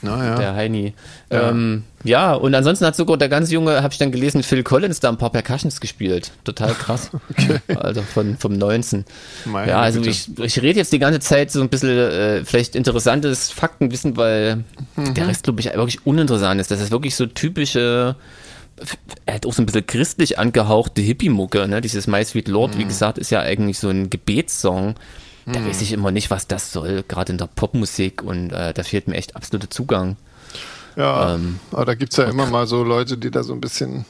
Naja. Der Heini. Ja. Ähm, ja, und ansonsten hat sogar der ganz junge, habe ich dann gelesen, Phil Collins da ein paar Percussions gespielt. Total krass. [LAUGHS] okay. Also von, vom 19. Meine ja, also ich, ich rede jetzt die ganze Zeit so ein bisschen äh, vielleicht interessantes Faktenwissen, weil mhm. der Rest, glaube ich, wirklich uninteressant ist. Das ist wirklich so typische er hat auch so ein bisschen christlich angehauchte Hippie-Mucke, ne? Dieses My Sweet Lord, mhm. wie gesagt, ist ja eigentlich so ein Gebetssong. Da hm. weiß ich immer nicht, was das soll, gerade in der Popmusik und äh, da fehlt mir echt absoluter Zugang. Ja, ähm, aber da gibt es ja immer mal so Leute, die da so ein bisschen.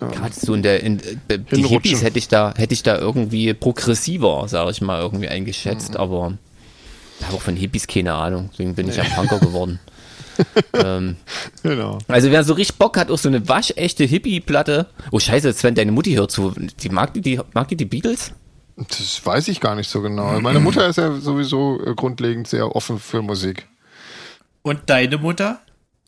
Ja, gerade so in der, in, äh, die Hippies hätte ich da, hätte ich da irgendwie progressiver, sage ich mal, irgendwie eingeschätzt, mhm. aber ich habe auch von Hippies keine Ahnung, deswegen bin ich ja Punker geworden. [LAUGHS] ähm, genau. Also wer so richtig Bock hat, auch so eine waschechte Hippie-Platte. Oh scheiße, Sven, deine Mutti hört zu. Die mag die, die, mag die die Beatles? Das weiß ich gar nicht so genau. Meine Mutter ist ja sowieso äh, grundlegend sehr offen für Musik. Und deine Mutter?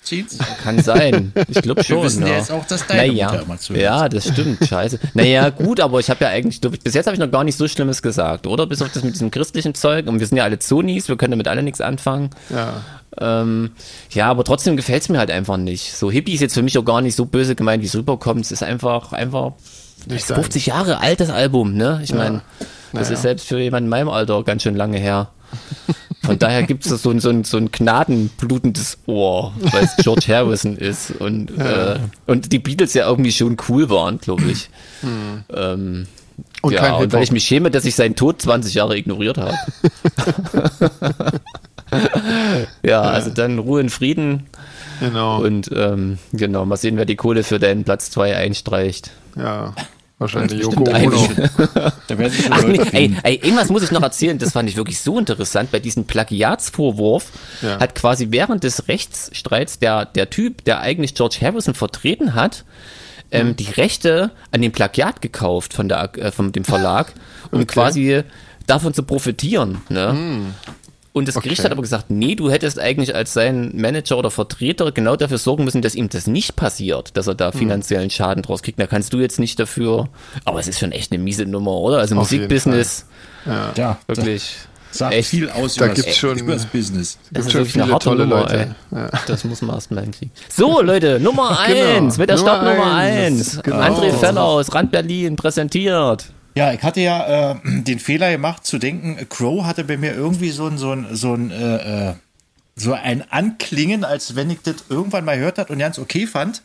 Jeans? Kann sein. Ich glaube schon. Wir wissen ja. jetzt auch, dass deine naja. Mutter immer zuhört. Ja, das stimmt. Scheiße. Naja, gut, aber ich habe ja eigentlich, bis jetzt habe ich noch gar nicht so Schlimmes gesagt, oder? Bis auf das mit diesem christlichen Zeug. Und wir sind ja alle Zonis, wir können damit alle nichts anfangen. Ja. Ähm, ja, aber trotzdem gefällt es mir halt einfach nicht. So Hippie ist jetzt für mich auch gar nicht so böse gemeint, wie es rüberkommt. Es ist einfach, einfach nicht 50 Jahre altes Album, ne? Ich ja. meine, das ja, ist selbst für jemanden in meinem Alter ganz schön lange her. Von daher gibt es so, ein, so, ein, so ein gnadenblutendes Ohr, weil es George Harrison ist und, [LAUGHS] ja. äh, und die Beatles ja irgendwie schon cool waren, glaube ich. Hm. Ähm, und ja, und weil ich mich schäme, dass ich seinen Tod 20 Jahre ignoriert habe. [LAUGHS] ja, also dann Ruhe in Frieden. Genau. Und ähm, genau, mal sehen, wer die Kohle für deinen Platz 2 einstreicht. Ja. [LAUGHS] Wahrscheinlich Joko Ono. [LAUGHS] da werden sich Ach, nee, ey, ey, irgendwas muss ich noch erzählen, das fand ich wirklich so interessant. Bei diesem Plagiatsvorwurf ja. hat quasi während des Rechtsstreits der, der Typ, der eigentlich George Harrison vertreten hat, ähm, mhm. die Rechte an dem Plagiat gekauft von, der, äh, von dem Verlag, um okay. quasi davon zu profitieren. Ne? Mhm. Und das Gericht okay. hat aber gesagt, nee, du hättest eigentlich als sein Manager oder Vertreter genau dafür sorgen müssen, dass ihm das nicht passiert, dass er da hm. finanziellen Schaden draus kriegt. Da kannst du jetzt nicht dafür. Aber es ist schon echt eine miese Nummer, oder? Also Auf Musikbusiness. Ja. ja. Wirklich. Sagt echt, viel aus da über, gibt's schon, über das Business. Das ist wirklich eine harte tolle Nummer, Leute. Ja. Das muss man erstmal hinkriegen. So, Leute, Nummer 1 [LAUGHS] genau. mit der Nummer Nummer 1. Genau. André Feller aus Rand Berlin präsentiert. Ja, ich hatte ja äh, [CLEARS THROAT] den Fehler gemacht zu denken, Crow hatte bei mir irgendwie so ein, so ein, so ein, äh, äh so ein Anklingen, als wenn ich das irgendwann mal gehört hat und ganz okay fand.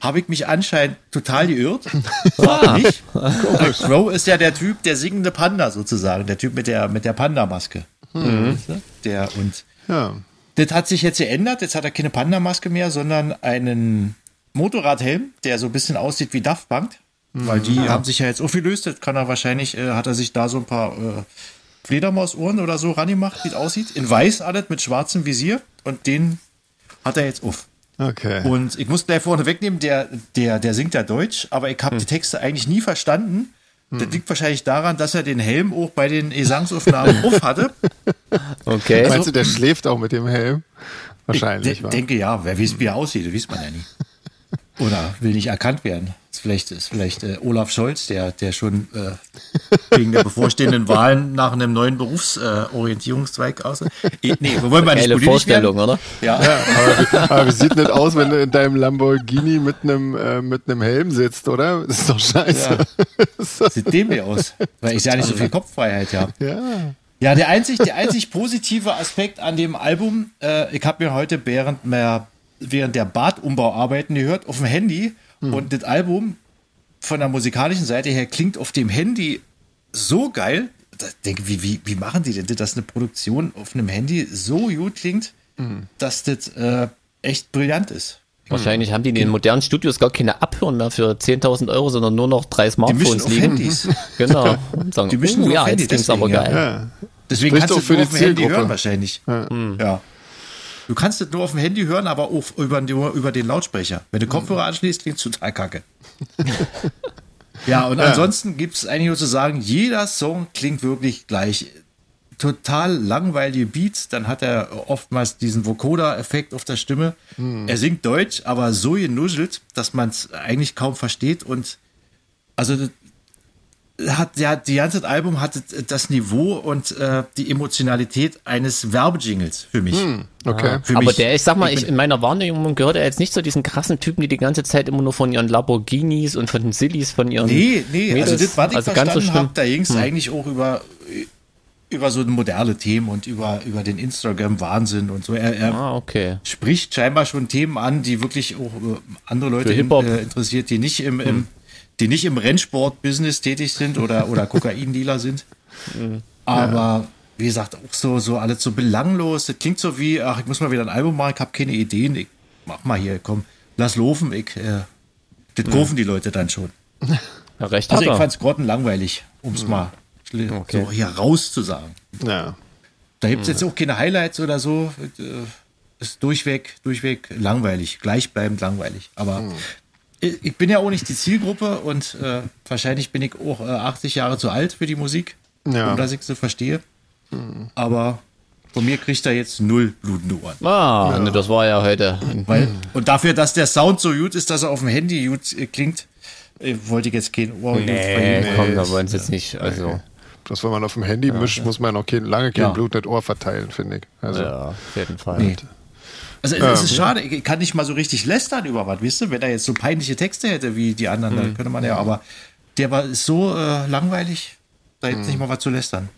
Habe ich mich anscheinend total geirrt. [LAUGHS] War nicht. [LAUGHS] Crow ist ja der Typ, der singende Panda sozusagen, der Typ mit der, mit der Panda-Maske. Mhm. Der und ja. das hat sich jetzt geändert. Jetzt hat er keine Panda-Maske mehr, sondern einen Motorradhelm, der so ein bisschen aussieht wie Daft Punk. Weil die ja. haben sich ja jetzt aufgelöst. Jetzt kann er wahrscheinlich, äh, hat er sich da so ein paar äh, Fledermausohren oder so rangemacht, wie es aussieht. In weiß alles mit schwarzem Visier. Und den hat er jetzt auf. Okay. Und ich muss gleich vorne wegnehmen, der, der, der singt ja Deutsch, aber ich habe hm. die Texte eigentlich nie verstanden. Hm. Das liegt wahrscheinlich daran, dass er den Helm auch bei den Gesangsaufnahmen auf hatte. [LAUGHS] Okay. Also, Meinst du, der schläft auch mit dem Helm? Wahrscheinlich. Ich denke ja, wer weiß, wie er aussieht, das weiß man ja nie. [LAUGHS] Oder will nicht erkannt werden. Ist vielleicht ist vielleicht äh, Olaf Scholz, der, der schon äh, wegen der bevorstehenden Wahlen nach einem neuen Berufsorientierungszweig äh, aussieht. Nee, wir wollen mal nicht Geile Vorstellung, werden. oder? Ja. ja aber, aber wie sieht nicht aus, wenn du in deinem Lamborghini mit einem, äh, mit einem Helm sitzt, oder? Das ist doch scheiße. Ja. Sieht dämlich aus, weil ich ja nicht so viel Kopffreiheit habe. Ja. Ja, der einzig, der einzig positive Aspekt an dem Album, äh, ich habe mir heute während mehr während der Badumbauarbeiten gehört auf dem Handy hm. und das Album von der musikalischen Seite her klingt auf dem Handy so geil. Ich denke, wie, wie, wie machen die denn, dass eine Produktion auf einem Handy so gut klingt, hm. dass das äh, echt brillant ist? Wahrscheinlich haben die in den modernen Studios gar keine Abhören mehr für 10.000 Euro, sondern nur noch drei Smartphones die liegen. Handys. [LAUGHS] Genau. [LAUGHS] Und sagen, die mischen oh, ja, Handy, jetzt aber geil. Ja. Deswegen Spricht kannst du für auf dem Handy hören wahrscheinlich. Ja. ja. Du kannst es nur auf dem Handy hören, aber auch über, über den Lautsprecher. Wenn du Kopfhörer anschließt, klingt es total kacke. [LAUGHS] ja, und ja. ansonsten gibt es eigentlich nur zu sagen, jeder Song klingt wirklich gleich. Total langweilige Beats, dann hat er oftmals diesen Vocoder-Effekt auf der Stimme. Hm. Er singt Deutsch, aber so genuschelt, dass man es eigentlich kaum versteht und also hat ja die ganze Album hatte das Niveau und äh, die Emotionalität eines Werbejingles für mich. Hm, okay. Für Aber mich, der, ich sag mal, ich, in meiner Wahrnehmung gehört er jetzt nicht zu diesen krassen Typen, die die ganze Zeit immer nur von ihren Lamborghinis und von den Sillies, von ihren. Nee, nee, Mädels, also das, was ich also verstanden so habe, da ging es hm. eigentlich auch über über so moderne Themen und über, über den Instagram-Wahnsinn und so. Er, er ah, okay. spricht scheinbar schon Themen an, die wirklich auch äh, andere Leute in, äh, interessiert, die nicht im, im hm die nicht im Rennsport-Business tätig sind oder, oder [LAUGHS] Kokaindealer sind. Mhm. Aber wie gesagt, auch so, so alles so belanglos. Das klingt so wie, ach, ich muss mal wieder ein Album machen, ich habe keine Ideen. Ich mach mal hier, komm, lass laufen. Ich, äh, das mhm. kaufen die Leute dann schon. [LAUGHS] Ja, recht also ich fand es grottenlangweilig, um es mhm. mal okay. so hier raus zu sagen. Ja. Da gibt es jetzt auch keine Highlights oder so. Äh, ist durchweg, durchweg langweilig, gleichbleibend langweilig. Aber mhm ich bin ja auch nicht die Zielgruppe und äh, wahrscheinlich bin ich auch äh, 80 Jahre zu alt für die Musik, ja. um dass ich so verstehe. Mhm. Aber von mir kriegt er jetzt null blutende Ohren. Ah, ja. ne, das war ja heute. Weil, und dafür, dass der Sound so gut ist, dass er auf dem Handy gut äh, klingt, äh, wollte ich jetzt kein Ohr. Nee, nee, komm, da wollen sie jetzt nicht. Also. Das, wenn man auf dem Handy mischt, muss man noch kein, lange kein ja. Blut nicht Ohr verteilen, finde ich. Also, ja, auf jeden Fall. Nee. Also es ist schade, ich kann nicht mal so richtig lästern über was, wisst ihr? Wenn er jetzt so peinliche Texte hätte wie die anderen, mhm. dann könnte man ja, aber der war so äh, langweilig, da jetzt mhm. nicht mal was zu lästern.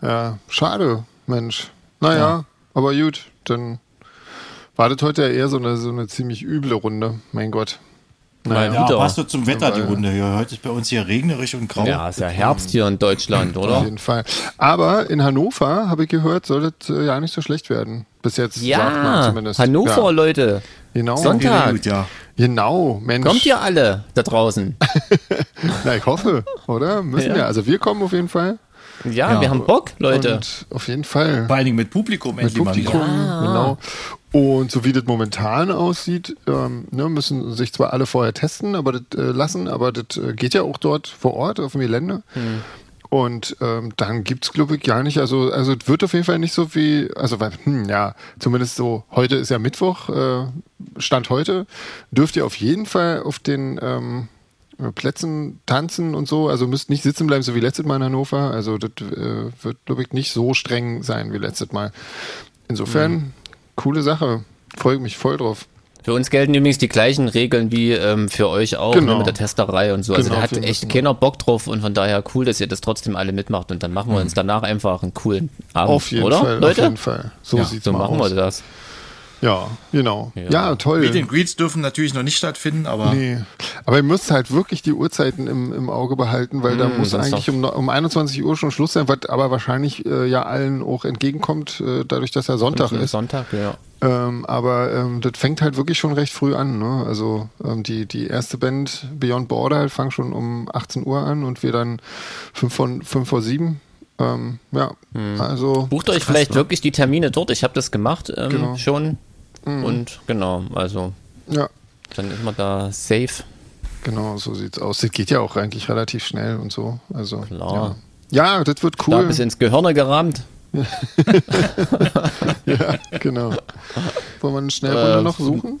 Ja, schade. Mensch. Naja, ja. aber gut, dann wartet heute ja eher so eine, so eine ziemlich üble Runde. Mein Gott. Naja. Ja, passt doch zum Wetter die Runde hier. Heute ist bei uns hier regnerisch und grau. Ja, ist ja Herbst hier in Deutschland, oder? Auf jeden Fall. Aber in Hannover, habe ich gehört, soll das äh, ja nicht so schlecht werden. Bis jetzt ja, sagt man zumindest. Hannover, ja. Leute. Genau. Sonntag. Gut, ja. Genau, Mensch. Kommt ihr alle da draußen? [LAUGHS] Na, ich hoffe, oder? Müssen ja. wir. Also wir kommen auf jeden Fall. Ja, ja, wir haben Bock, Leute. Und auf jeden Fall. Vor allen Dingen mit Publikum mit Publikum, ja. genau. Und so wie das momentan aussieht, ähm, ne, müssen sich zwar alle vorher testen, aber das äh, lassen, aber das äh, geht ja auch dort vor Ort auf dem Gelände. Hm. Und ähm, dann gibt's glaube ich gar nicht, also also es wird auf jeden Fall nicht so wie, also weil, hm, ja, zumindest so, heute ist ja Mittwoch, äh, Stand heute, dürft ihr auf jeden Fall auf den ähm, Plätzen tanzen und so, also müsst nicht sitzen bleiben, so wie letztes Mal in Hannover, also das äh, wird glaube ich nicht so streng sein wie letztes Mal. Insofern, mhm. coole Sache, freue mich voll drauf. Für uns gelten übrigens die gleichen Regeln wie ähm, für euch auch ne, genau. ne, mit der Testerei und so. Also genau, da hat echt keiner Bock drauf und von daher cool, dass ihr das trotzdem alle mitmacht und dann machen wir uns mhm. danach einfach einen coolen Abend, auf jeden oder? Fall, Leute? Auf jeden Fall. So ja, sieht's so machen aus. wir das. Ja, genau. Ja, ja toll. Meet and Greets dürfen natürlich noch nicht stattfinden, aber. Nee. Aber ihr müsst halt wirklich die Uhrzeiten im, im Auge behalten, weil mm, da muss eigentlich um, um 21 Uhr schon Schluss sein, was aber wahrscheinlich äh, ja allen auch entgegenkommt, äh, dadurch, dass ja Sonntag ist. Sonntag, ja. Ähm, aber ähm, das fängt halt wirklich schon recht früh an. Ne? Also ähm, die, die erste Band Beyond Border halt fängt schon um 18 Uhr an und wir dann 5 von 5 vor 7 ähm, ja, hm. also. Bucht euch vielleicht ne? wirklich die Termine dort. Ich habe das gemacht ähm, genau. schon. Mhm. Und genau, also ja. dann ist man da safe. Genau, so sieht's aus. Das geht ja auch eigentlich relativ schnell und so. Also, Klar. Ja, ja das wird cool. Da bis ins Gehirn gerammt. [LAUGHS] ja, genau. Wollen wir eine Schnellrunde äh, noch suchen?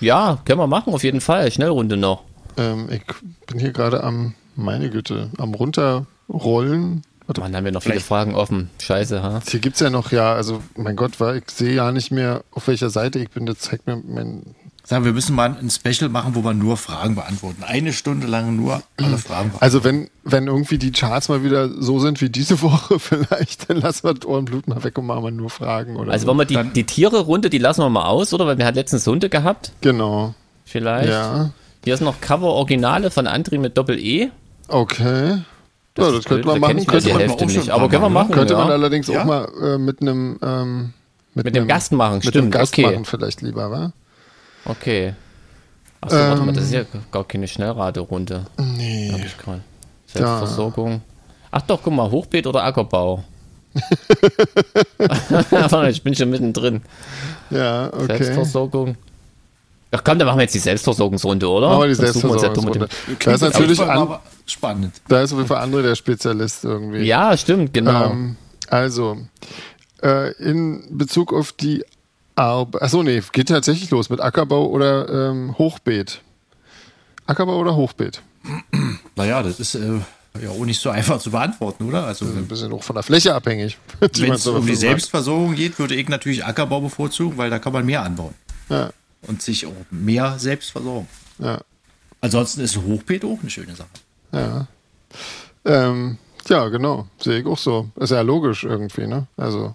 Ja, können wir machen, auf jeden Fall. Schnellrunde noch. Ähm, ich bin hier gerade am, meine Güte, am runterrollen Warte. Mann, haben wir noch viele Fragen offen. Scheiße, ha? Hier gibt es ja noch, ja, also mein Gott, weil ich sehe ja nicht mehr, auf welcher Seite ich bin. Das zeigt mir mein. Sagen wir müssen mal ein Special machen, wo wir nur Fragen beantworten. Eine Stunde lang nur alle Fragen beantworten. Also wenn, wenn irgendwie die Charts mal wieder so sind wie diese [LAUGHS] Woche vielleicht, dann lassen wir das Ohrenblut mal weg und machen mal nur Fragen. Oder also so. wollen wir die, die Tiere-Runde, die lassen wir mal aus, oder? Weil wir hatten letztens Hunde gehabt. Genau. Vielleicht. Ja. Hier ist noch Cover-Originale von André mit Doppel-E. Okay. Das ja, das könnte man machen. Könnte man auch nicht, aber können wir machen. Könnte ja. man allerdings ja? auch mal äh, mit einem ähm, mit, mit einem Gast machen, mit stimmt. Mit Gast okay. machen vielleicht lieber, wa? Okay. Achso, ähm, warte mal, das ist ja gar keine Schnellraderunde. Nee. Hab ich gerade. Selbstversorgung. Ach doch, guck mal, Hochbeet oder Ackerbau? [LAUGHS] [LAUGHS] ich bin schon mittendrin. Ja, okay. Selbstversorgung. Ach komm, dann machen wir jetzt die Selbstversorgungsrunde, oder? Machen wir die Selbstversorgungsrunde. Da ist natürlich an, spannend. Da ist auf jeden Fall André der Spezialist irgendwie. Ja, stimmt, genau. Ähm, also, äh, in Bezug auf die Arbeit. Achso, nee, geht tatsächlich los mit Ackerbau oder ähm, Hochbeet. Ackerbau oder Hochbeet? [CLEARS THROAT] Naja, das ist äh, ja auch nicht so einfach zu beantworten, oder? Also, ein bisschen auch von der Fläche abhängig. [LAUGHS] Wenn es um die Selbstversorgung geht, würde ich natürlich Ackerbau bevorzugen, weil da kann man mehr anbauen. Ja. Und sich auch mehr selbst versorgen. Ja. Ansonsten ist Hochbeet auch eine schöne Sache. Ja. Ähm, ja, genau. Sehe ich auch so. Ist ja logisch irgendwie, ne? Also,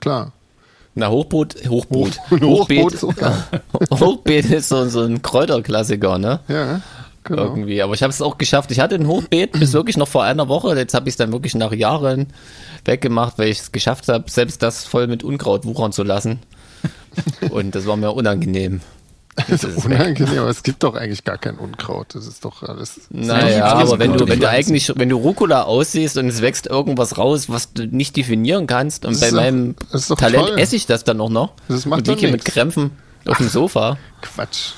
klar. Na, Hochboot, Hochboot. [LAUGHS] Hoch, Hochbeet, [LAUGHS] [LAUGHS] Hochbeet ist so, so ein Kräuterklassiker, ne? Ja, genau. Irgendwie. Aber ich habe es auch geschafft. Ich hatte ein Hochbeet bis [CLEARS THROAT] wirklich noch vor einer Woche. Jetzt habe ich es dann wirklich nach Jahren weggemacht, weil ich es geschafft habe, selbst das voll mit Unkraut wuchern zu lassen. Und das war mir unangenehm. Das ist [LAUGHS] unangenehm, aber es gibt doch eigentlich gar kein Unkraut. Das ist doch alles. Naja, aber wenn du, wenn du eigentlich, wenn du Rucola aussiehst und es wächst irgendwas raus, was du nicht definieren kannst, und bei doch, meinem Talent toll. esse ich das dann auch noch. Das macht und liege hier mit Krämpfen auf dem Sofa. Quatsch.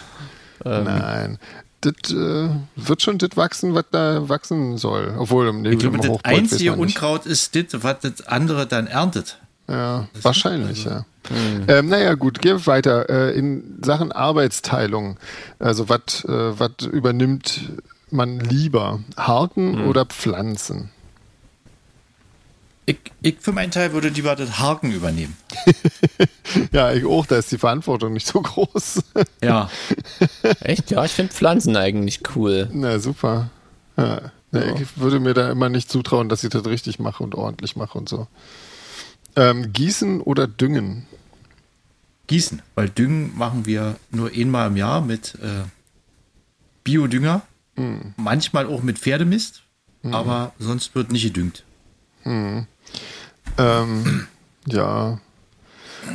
Ähm, Nein. Das äh, wird schon das wachsen, was da wachsen soll. Obwohl im Ich glaube, das einzige Unkraut ist das, was das andere dann erntet. Ja, das wahrscheinlich, also. ja. Mhm. Ähm, naja, gut, gehen wir weiter. Äh, in Sachen Arbeitsteilung, also was äh, übernimmt man lieber? Harken mhm. oder Pflanzen? Ich, ich für meinen Teil würde lieber das Haken übernehmen. [LAUGHS] ja, ich auch, da ist die Verantwortung nicht so groß. ja. [LAUGHS] Echt? Ja, ich finde Pflanzen eigentlich cool. Na, super. Ja. Ja. Ich würde mir da immer nicht zutrauen, dass ich das richtig mache und ordentlich mache und so. Ähm, gießen oder düngen? Gießen, weil Düngen machen wir nur einmal im Jahr mit äh, Biodünger, mhm. manchmal auch mit Pferdemist, mhm. aber sonst wird nicht gedüngt. Mhm. Ähm, ja,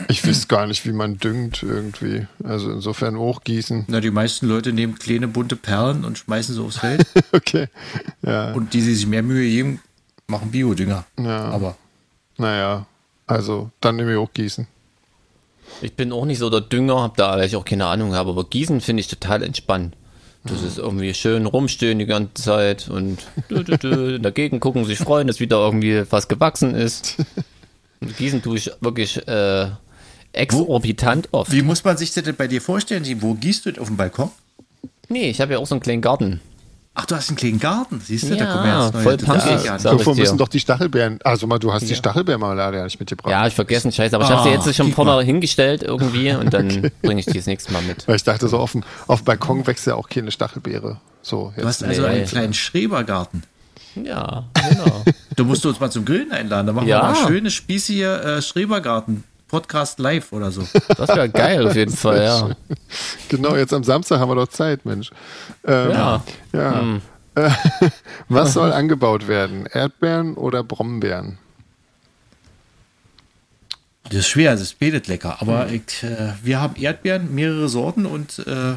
ich wüsste gar nicht, wie man düngt irgendwie. Also insofern hochgießen. Na, die meisten Leute nehmen kleine bunte Perlen und schmeißen sie aufs Feld. [LAUGHS] okay. Ja. Und die, die sich mehr Mühe geben, machen Biodünger. Ja. Aber. Naja, also dann nehme ich hochgießen. Ich bin auch nicht so der Dünger, hab da, weil ich auch keine Ahnung habe, aber Gießen finde ich total entspannt. Das ist irgendwie schön rumstehen die ganze Zeit und dü, dü, dü, dagegen gucken, sich freuen, dass wieder irgendwie was gewachsen ist. [LAUGHS] Und Gießen tue ich wirklich äh, exorbitant wo, oft. Wie muss man sich das denn bei dir vorstellen? Wo gießt du auf dem Balkon? Nee, ich habe ja auch so einen kleinen Garten. Ach, du hast einen kleinen Garten, siehst du? Ja, da kommen wir erst voll punkig. Ja, Davor müssen doch die Stachelbeeren. Also mal, du hast ja. die Stachelbeermarmelade ja nicht mitgebracht. Ja, ich vergessen, scheiße. Aber ich habe sie jetzt schon vorne hingestellt irgendwie und dann [LAUGHS] okay. bringe ich die das nächste Mal mit. Weil ich dachte so, auf dem, auf dem Balkon wächst ja auch keine Stachelbeere. So, jetzt. Du hast also nee. einen kleinen Schrebergarten. Ja, genau. [LAUGHS] du musst uns mal zum Grillen einladen. Da machen ja. wir mal schöne, spießige äh, Schrebergarten. Podcast live oder so. Das wäre geil auf jeden [LAUGHS] Fall, ja. Genau, jetzt am Samstag haben wir doch Zeit, Mensch. Ähm, ja. ja. Hm. [LAUGHS] Was soll angebaut werden? Erdbeeren oder Brombeeren? Das ist schwer, es betet lecker. Aber mhm. ich, äh, wir haben Erdbeeren, mehrere Sorten und äh,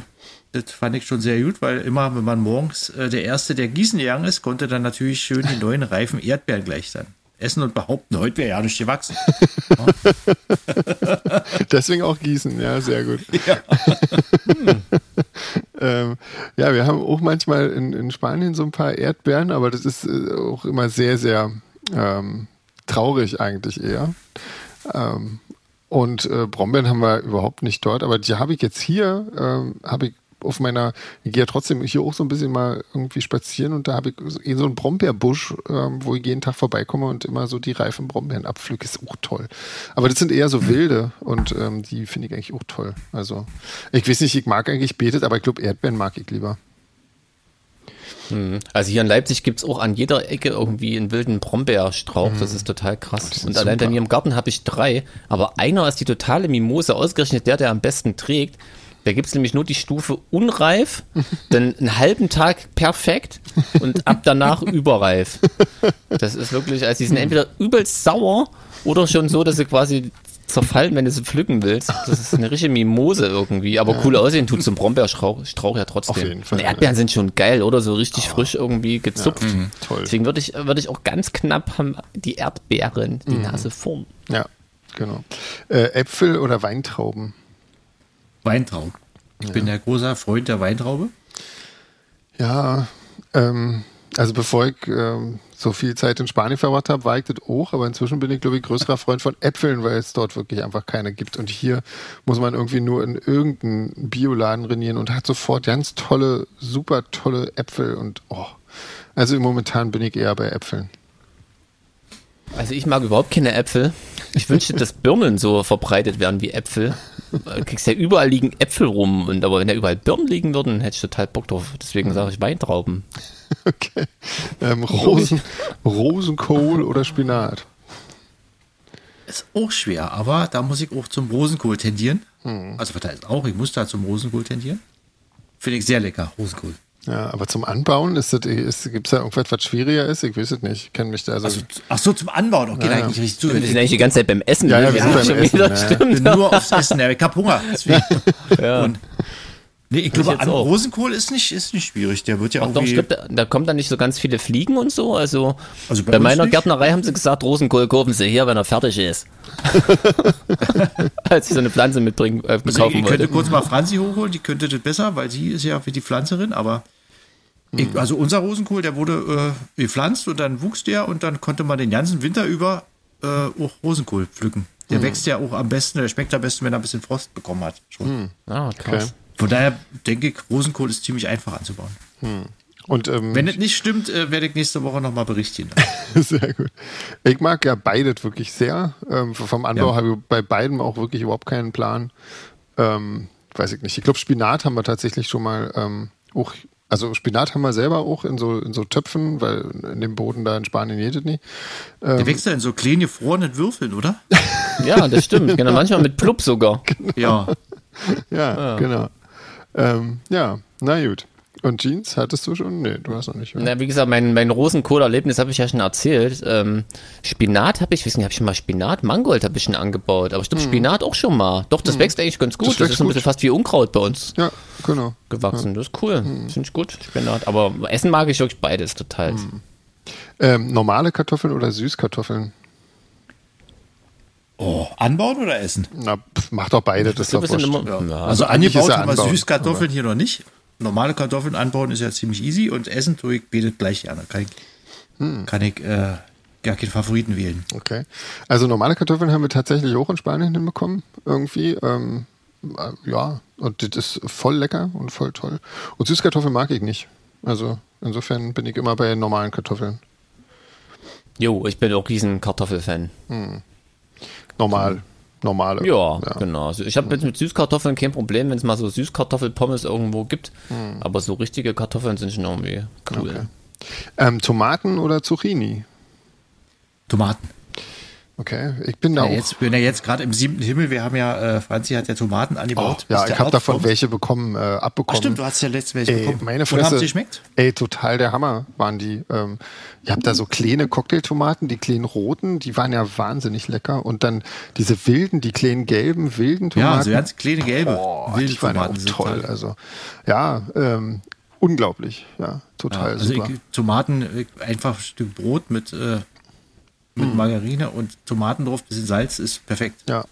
das fand ich schon sehr gut, weil immer, wenn man morgens äh, der Erste, der gießen gegangen ist, konnte dann natürlich schön die neuen reifen Erdbeeren gleich sein. Essen und behaupten, heute wäre ja nicht gewachsen. [LAUGHS] Deswegen auch gießen, ja, sehr gut. [LAUGHS] Ja. Hm. [LAUGHS] ähm, ja, wir haben auch manchmal in, in, Spanien so ein paar Erdbeeren, aber das ist äh, auch immer sehr, sehr ähm, traurig eigentlich eher. Ähm, und äh, Brombeeren haben wir überhaupt nicht dort, aber die habe ich jetzt hier, ähm, habe ich auf meiner, ich gehe ja trotzdem hier auch so ein bisschen mal irgendwie spazieren und da habe ich so, so einen Brombeerbusch, ähm, wo ich jeden Tag vorbeikomme und immer so die reifen Brombeeren abpflücke. Ist auch toll. Aber das sind eher so wilde und ähm, die finde ich eigentlich auch toll. Also, ich weiß nicht, ich mag eigentlich betet, aber ich glaube, Erdbeeren mag ich lieber. Mhm. Also hier in Leipzig gibt es auch an jeder Ecke irgendwie einen wilden Brombeerstrauch. Das mhm. ist total krass. Und allein bei mir im Garten habe ich drei. Aber einer ist die totale Mimose, ausgerechnet der, der am besten trägt. Da gibt es nämlich nur die Stufe unreif, [LAUGHS] dann einen halben Tag perfekt und ab danach [LAUGHS] überreif. Das ist wirklich, also die sind entweder übelst sauer oder schon so, dass sie quasi zerfallen, wenn du sie pflücken willst. Das ist eine richtige Mimose irgendwie, aber ja. cool aussehen tut zum Brombeerstrauch Strauch ja trotzdem. Auf jeden Fall. Und Erdbeeren ja. sind schon geil, oder? So richtig oh. frisch irgendwie gezupft. Ja, mhm. toll. Deswegen würde ich, würde ich auch ganz knapp haben die Erdbeeren die mhm. Nase vorn. Ja, genau. Äh, Äpfel oder Weintrauben? Weintrauben. Ich ja. bin ja großer Freund der Weintraube. Ja, ähm, also bevor ich ähm, so viel Zeit in Spanien verbracht habe, war ich das auch, aber inzwischen bin ich, glaube ich, größerer Freund von Äpfeln, weil es dort wirklich einfach keine gibt. Und hier muss man irgendwie nur in irgendeinen Bioladen renieren und hat sofort ganz tolle, super tolle Äpfel und oh. Also momentan bin ich eher bei Äpfeln. Also ich mag überhaupt keine Äpfel. Ich wünschte, dass Birnen so verbreitet werden wie Äpfel. Du kriegst ja überall liegen Äpfel rum, und aber wenn da überall Birnen liegen würden, hätte ich total Bock drauf. Deswegen sage ich Weintrauben. Okay. Ähm, Rosen, Rosenkohl oder Spinat? Ist auch schwer, aber da muss ich auch zum Rosenkohl tendieren. Hm. Also heißt auch, ich muss da zum Rosenkohl tendieren. Finde ich sehr lecker, Rosenkohl. Ja, aber zum Anbauen ist das, ist, gibt es da irgendwas, was schwieriger ist? Ich weiß es nicht. Ich kenne mich da also, also. Ach so, zum Anbauen, okay, ja, eigentlich richtig zu. Wir sind eigentlich die ganze Zeit beim Essen. Ja, ja, wir sind beim Essen. Ja. Ich bin nur aufs Essen, ja, ich hab Hunger. [LAUGHS] Ja. Und, nee, ich glaube, an Rosenkohl ist nicht, ist nicht schwierig. Der wird ja auch. Doch, glaub, da, da kommen dann nicht so ganz viele Fliegen und so. Also, also bei, bei meiner nicht? Gärtnerei haben sie gesagt, Rosenkohl kaufen sie hier, wenn er fertig ist. [LAUGHS] Als ich so eine Pflanze mitbringen, äh, also kaufen ich, ich könnte kurz mal Franzi hochholen, die könnte das besser, weil sie ist ja für die Pflanzerin, aber ich, mhm. also unser Rosenkohl, der wurde äh, gepflanzt und dann wuchs der und dann konnte man den ganzen Winter über äh, auch Rosenkohl pflücken. Der mhm. wächst ja auch am besten, der schmeckt am besten, wenn er ein bisschen Frost bekommen hat. Schon. Mhm. Ah. Okay. Von daher denke ich, Rosenkohl ist ziemlich einfach anzubauen. Mhm. Und, ähm, Wenn es nicht stimmt, äh, werde ich nächste Woche nochmal berichten. [LAUGHS] sehr gut. Ich mag ja beides wirklich sehr. Ähm, vom Anbau ja. habe ich bei beiden auch wirklich überhaupt keinen Plan. Ähm, weiß ich nicht. Ich glaube, Spinat haben wir tatsächlich schon mal ähm, auch Also Spinat haben wir selber auch in so, in so Töpfen, weil in dem Boden da in Spanien jedet nie. Ähm, Der wächst ja in so kleine gefrorenen Würfeln, oder? [LAUGHS] ja, das stimmt. Genau, manchmal mit Plupp sogar. Genau. Ja. [LAUGHS] ja. ja, genau. Ähm, ja, na gut. Und Jeans hattest du schon? Nee, du hast noch nicht. Oder? Na, wie gesagt, mein, mein Rosenkohl-Erlebnis habe ich ja schon erzählt. Ähm, Spinat habe ich, ich weiß nicht, habe ich schon mal Spinat? Mangold habe ich schon angebaut, aber ich glaube hm. Spinat auch schon mal. Doch, das hm. wächst eigentlich ganz gut. Das, das ist ein bisschen fast wie Unkraut bei uns. Ja, genau. Gewachsen. Ja. Das ist cool. Hm. Finde ich gut, Spinat. Aber essen mag ich wirklich beides total. Hm. Ähm, normale Kartoffeln oder Süßkartoffeln? Oh, anbauen oder essen? Na, pff, mach doch beide, das, das ist doch immer, ja. Also angebaut haben wir Süßkartoffeln hier noch nicht normale Kartoffeln anbauen ist ja ziemlich easy und essen tue ich betet gleich gerne. Kann ich, hm. kann ich äh, gar keinen Favoriten wählen. Okay. Also normale Kartoffeln haben wir tatsächlich auch in Spanien hinbekommen, irgendwie. Ähm, äh, ja, und das ist voll lecker und voll toll. Und Süßkartoffeln mag ich nicht. Also insofern bin ich immer bei normalen Kartoffeln. Jo, ich bin auch riesen Kartoffelfan. Hm. Normal normale. Ja, ja. genau. Also ich habe jetzt mit Süßkartoffeln kein Problem, wenn es mal so Süßkartoffelpommes irgendwo gibt. Mhm. Aber so richtige Kartoffeln sind schon irgendwie cool. Okay. Ähm, Tomaten oder Zucchini? Tomaten. Okay, ich bin da ja, auch. Jetzt, bin ja jetzt gerade im siebten Himmel. Wir haben ja, äh, Franzi hat ja Tomaten angebaut. Oh, ja, ich habe davon kommt. welche bekommen, äh, abbekommen. Ach stimmt, du hast ja letzte welche ey, bekommen. Meine Fresse, Und haben sie geschmeckt? Ey, total der Hammer waren die. Ähm, ich habe da so kleine Cocktailtomaten, die kleinen roten, die waren ja wahnsinnig lecker. Und dann diese wilden, die kleinen gelben, wilden Tomaten. Ja, so ganz kleine gelbe. Oh, wilde die waren Tomaten ja auch toll. Also, ja, ähm, unglaublich. Ja, total ja, also super. Ich, Tomaten, äh, einfach ein Stück Brot mit äh, mit mm. Margarine und Tomaten drauf, bisschen Salz ist perfekt. Ja.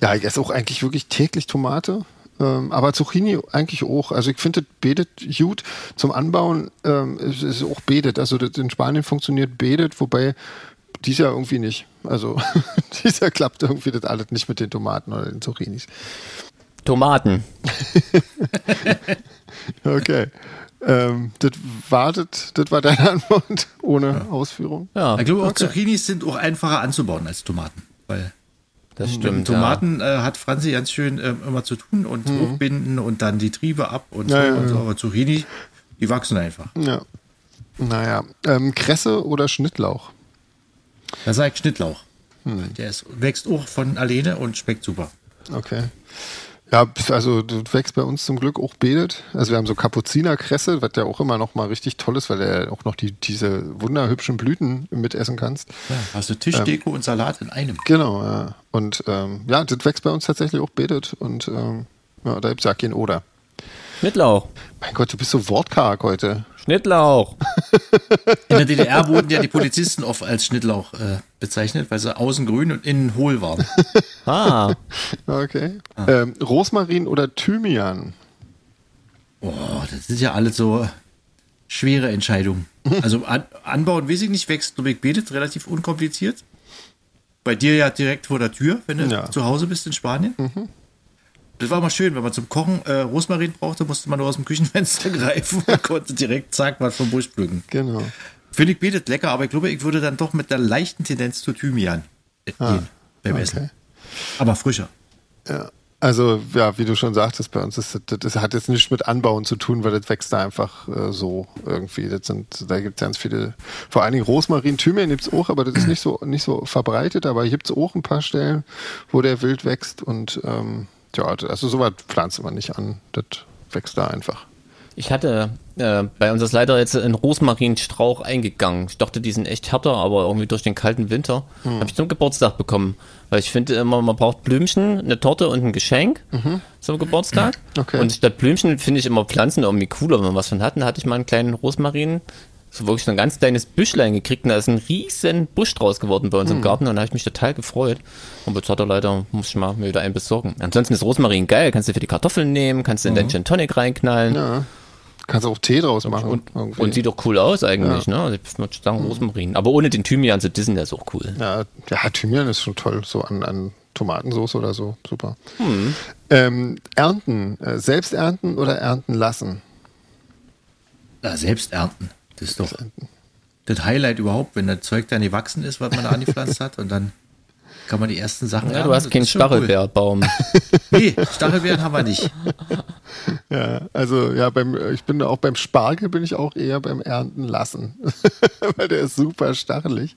Ja, ich esse auch eigentlich wirklich täglich Tomate. Ähm, aber Zucchini eigentlich auch. Also ich finde, das betet gut zum Anbauen. Ähm, ist, ist auch betet. Also das in Spanien funktioniert betet, wobei dies Jahr irgendwie nicht. Also [LAUGHS] dies Jahr klappt irgendwie das alles nicht mit den Tomaten oder den Zucchinis. Tomaten. [LAUGHS] okay. Ähm, das war das, das war deine [LAUGHS] Antwort ohne ja. Ausführung. Ja. Ich glaube, auch okay. Zucchinis sind auch einfacher anzubauen als Tomaten, weil das stimmt. Tomaten ja. äh, hat Franzi ganz schön äh, immer zu tun und mhm. hochbinden und dann die Triebe ab und, ja, so, und so. Aber Zucchini, die wachsen einfach. Ja. Naja. Ähm, Kresse oder Schnittlauch? Da sage ich Schnittlauch. Hm. Der ist, wächst auch von alleine und schmeckt super. Okay. Ja, also du wächst bei uns zum Glück auch betet. Also wir haben so Kapuzinerkresse, was ja auch immer noch mal richtig toll ist, weil du auch noch die, diese wunderhübschen Blüten mitessen kannst. Ja, hast du Tischdeko ähm, und Salat in einem. Genau, ja. Und ähm, ja, das wächst bei uns tatsächlich auch betet und ähm, ja, da gibt es ja kein Oder. Schnittlauch. Mein Gott, du bist so wortkarg heute. Schnittlauch. [LAUGHS] In der DDR wurden ja die Polizisten oft als Schnittlauch äh, bezeichnet, weil sie außen grün und innen hohl waren. [LAUGHS] Ah. Okay. Ah. Ähm, Rosmarin oder Thymian? Oh, das sind ja alle so schwere Entscheidungen. [LAUGHS] Also an, anbauen, weiß ich nicht, wächst Lubek betet relativ unkompliziert. Bei dir ja direkt vor der Tür, wenn du ja. zu Hause bist in Spanien. Mhm. Das war mal schön, wenn man zum Kochen äh, Rosmarin brauchte, musste man nur aus dem Küchenfenster [LAUGHS] greifen und konnte direkt zack was vom Busch pflücken. Genau. Finde ich bietet lecker, aber ich glaube, ich würde dann doch mit der leichten Tendenz zu Thymian ah, gehen beim okay. Essen. Aber frischer. Ja. Also, ja, wie du schon sagtest, bei uns ist das, das hat jetzt nichts mit Anbauen zu tun, weil das wächst da einfach äh, so irgendwie. Das sind, da gibt es ganz viele, vor allen Dingen Rosmarin, Thymian gibt es auch, aber das ist nicht so, nicht so verbreitet, aber hier gibt es auch ein paar Stellen, wo der wild wächst und ähm, ja, also sowas pflanzt man nicht an. Das wächst da einfach. Ich hatte, äh, bei uns ist leider jetzt ein Rosmarinstrauch eingegangen. Ich dachte, die sind echt härter, aber irgendwie durch den kalten Winter hm. habe ich zum Geburtstag bekommen. Weil ich finde immer, man braucht Blümchen, eine Torte und ein Geschenk mhm. zum Geburtstag. Okay. Und statt Blümchen finde ich immer Pflanzen irgendwie cooler, wenn man was von hat. Dann hatte ich mal einen kleinen Rosmarin so wirklich so ein ganz kleines Büschlein gekriegt und da ist ein riesen Busch draus geworden bei uns mhm. im Garten und da habe ich mich total gefreut. Und jetzt hat er leider, muss ich mal mir wieder einen besorgen. Ansonsten ist Rosmarin geil, kannst du für die Kartoffeln nehmen, kannst du in mhm. deinen Gin Tonic reinknallen. Ja. Kannst auch Tee draus machen. Und, und, sieht doch cool aus eigentlich, ja. ne? Also ich würde sagen. Rosmarin. Aber ohne den Thymian zu dissen, der ist auch cool. Ja, ja Thymian ist schon toll, so an, an Tomatensauce oder so. Super. Mhm. Ähm, ernten, äh, selbst ernten oder ernten lassen? Ja, selbst ernten. Das ist doch das Highlight überhaupt, wenn das Zeug dann gewachsen ist, was man da angepflanzt hat und dann kann man die ersten Sachen Ja, du hast keinen Stachelbeerbaum. Cool. [LAUGHS] nee, Stachelbeeren haben wir nicht. [LAUGHS] Ja, also ja, beim, ich bin auch beim Spargel bin ich auch eher beim Ernten lassen, [LAUGHS] weil der ist super stachelig.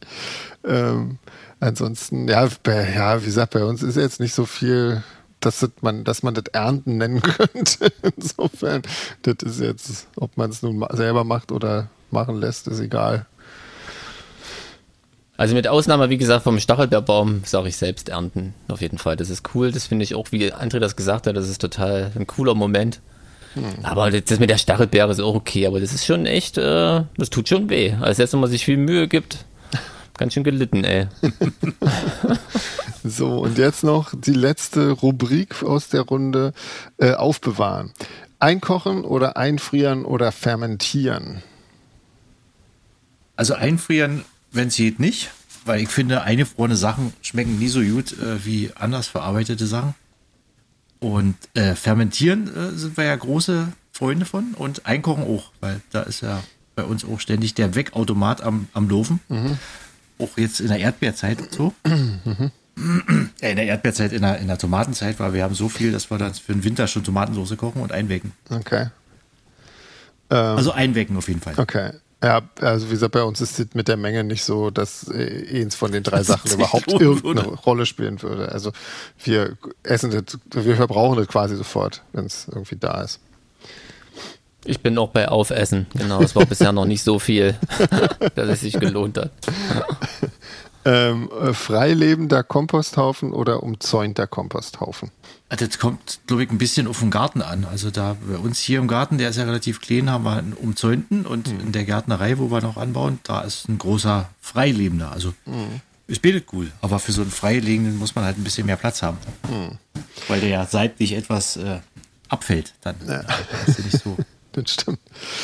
Ähm, ansonsten, ja, bei, ja, wie gesagt, bei uns ist jetzt nicht so viel, dass man, dass man das Ernten nennen könnte. Insofern, das ist jetzt, ob man es nun selber macht oder machen lässt, ist egal. Also mit Ausnahme, wie gesagt, vom Stachelbeerbaum sage ich selbst ernten. Auf jeden Fall. Das ist cool. Das finde ich auch, wie André das gesagt hat, das ist total ein cooler Moment. Hm. Aber das mit der Stachelbeere ist auch okay, aber das ist schon echt, äh, das tut schon weh. Als jetzt, wenn man sich viel Mühe gibt, ganz schön gelitten, ey. [LAUGHS] so, und jetzt noch die letzte Rubrik aus der Runde: äh, Aufbewahren. Einkochen oder einfrieren oder fermentieren? Also einfrieren wenn es geht, nicht. Weil ich finde, eingefrorene Sachen schmecken nie so gut äh, wie anders verarbeitete Sachen. Und äh, fermentieren äh, sind wir ja große Freunde von und einkochen auch, weil da ist ja bei uns auch ständig der Wegautomat am, am Laufen. Mhm. Auch jetzt in der Erdbeerzeit und so. [CLEARS THROAT] Mhm. In der Erdbeerzeit, in der, in der Tomatenzeit, weil wir haben so viel, dass wir dann für den Winter schon Tomatensauce kochen und einwecken. Okay. Ähm, also einwecken auf jeden Fall. Okay. Ja, also wie gesagt, bei uns ist es mit der Menge nicht so, dass äh, eins von den drei Sachen überhaupt irgendeine Rolle spielen würde. Also wir essen das, wir verbrauchen das quasi sofort, wenn es irgendwie da ist. Ich bin auch bei Aufessen, genau. Es war bisher noch nicht so viel, [LAUGHS] dass es sich gelohnt hat. Ähm, äh, freilebender Komposthaufen oder umzäunter Komposthaufen? Also das kommt, glaube ich, ein bisschen auf den Garten an. Also da bei uns hier im Garten, der ist ja relativ klein, haben wir einen umzäunten und mhm. in der Gärtnerei, wo wir noch anbauen, da ist ein großer freilebender. Also mhm. ist bietet cool, aber für so einen freilegenden muss man halt ein bisschen mehr Platz haben. Mhm. Weil der ja seitlich etwas äh, abfällt dann. Ja. Ist ja nicht so [LAUGHS] [LAUGHS] das stimmt.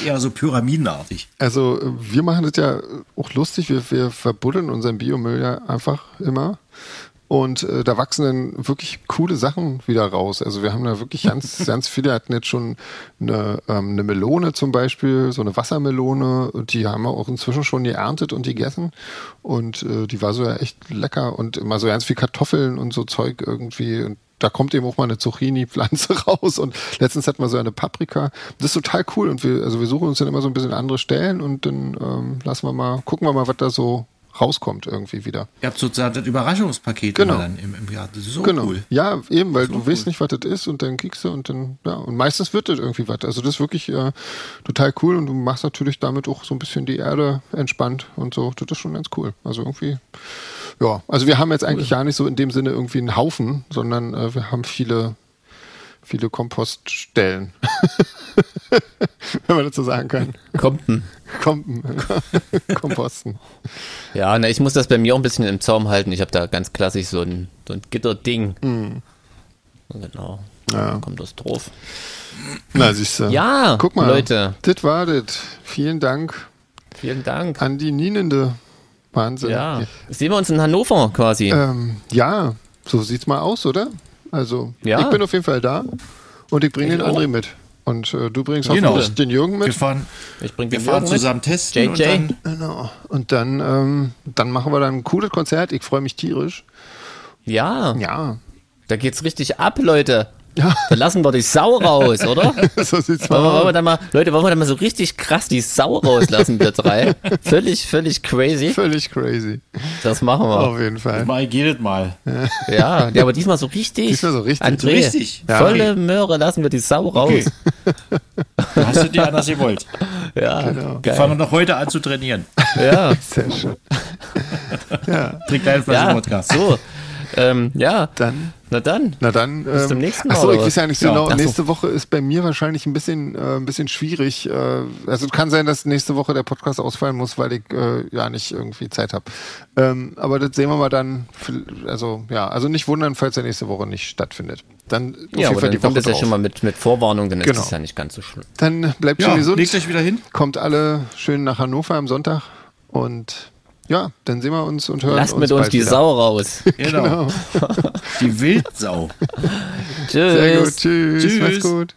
Ja, so pyramidenartig. Also wir machen das ja auch lustig, wir, wir verbuddeln unseren Biomüll ja einfach immer. Und äh, da wachsen dann wirklich coole Sachen wieder raus. Also wir haben da wirklich ganz, [LAUGHS] ganz viele hatten jetzt schon eine, ähm, eine Melone zum Beispiel, so eine Wassermelone. Die haben wir auch inzwischen schon geerntet und gegessen. Und äh, die war so ja echt lecker. Und immer so ganz viel Kartoffeln und so Zeug irgendwie. Und da kommt eben auch mal eine Zucchini-Pflanze [LAUGHS] raus und letztens hatten wir so eine Paprika. Das ist total cool und wir, also wir suchen uns dann immer so ein bisschen andere Stellen und dann ähm, lassen wir mal, gucken wir mal, was da so rauskommt irgendwie wieder. Ihr habt sozusagen das Überraschungspaket genau. dann im, im Jahr. Das ist so genau. cool. Ja, eben, weil du cool. weißt nicht, was das ist und dann kriegst du und dann, ja, und meistens wird das irgendwie was. Also das ist wirklich äh, total cool und du machst natürlich damit auch so ein bisschen die Erde entspannt und so. Das ist schon ganz cool. Also irgendwie ja, also wir haben jetzt eigentlich gar nicht so in dem Sinne irgendwie einen Haufen, sondern äh, wir haben viele, viele Kompoststellen. [LAUGHS] Wenn man dazu sagen kann. Kompen. Kompen. [LAUGHS] Komposten. Ja, na, ich muss das bei mir auch ein bisschen im Zaum halten. Ich habe da ganz klassisch so ein, so ein Gitterding. Mhm. Genau. Ja. Dann kommt das drauf. Na, siehst du. Ja, guck mal. Leute. Das war das. Vielen Dank. Vielen Dank. An die Nienende. Wahnsinn. Ja. Sehen wir uns in Hannover quasi. Ähm, ja, so sieht's mal aus, oder? Also, ja. ich bin auf jeden Fall da und ich bringe den André mit. Und äh, du bringst genau. hoffentlich den Jürgen mit. Wir fahren, ich bring wir fahren zusammen mit. testen. JJ. Und dann, genau. Und dann, ähm, dann machen wir dann ein cooles Konzert. Ich freue mich tierisch. Ja. Ja. Da geht's richtig ab, Leute. Ja. Dann lassen wir die Sau raus, oder? [LAUGHS] so sieht's wollen, wir, wollen wir dann mal, Leute, wollen wir dann mal so richtig krass die Sau rauslassen, wir drei? [LAUGHS] Völlig, völlig crazy. Völlig crazy. Das machen wir. Auf jeden Fall. Mal geht mal. Ja, ja, aber diesmal so richtig. Diesmal so richtig. André, richtig. Ja. Volle Möhre lassen wir die Sau raus. Okay. Hast du dir anders gewollt. [LAUGHS] Ja, genau. Wir fangen noch heute an zu trainieren. Ja. Sehr schön. ja. Trink deinen Flasche ja, Podcast. So. Ähm, ja. Dann. Na dann. Na dann. Bis ähm, zum nächsten Mal. Achso, ich weiß ja nicht so genau. Ja. Nächste Woche ist bei mir wahrscheinlich ein bisschen, äh, ein bisschen schwierig. Äh, also kann sein, dass nächste Woche der Podcast ausfallen muss, weil ich äh, ja nicht irgendwie Zeit habe. Ähm, aber das sehen wir mal dann. Also ja, also nicht wundern, falls er nächste Woche nicht stattfindet. Dann auf ja, jeden Fall die Woche kommt das ja schon mal mit, mit Vorwarnung, dann genau. ist es ja nicht ganz so schlimm. Dann bleibt ja, schon gesund. Legt euch wieder hin. Kommt alle schön nach Hannover am Sonntag und ja, dann sehen wir uns und hören Lasst uns mit uns die wieder. Sau raus. [LAUGHS] Genau. die Wildsau. [LAUGHS] Tschüss. Sehr gut. Tschüss. Tschüss. Mach's gut.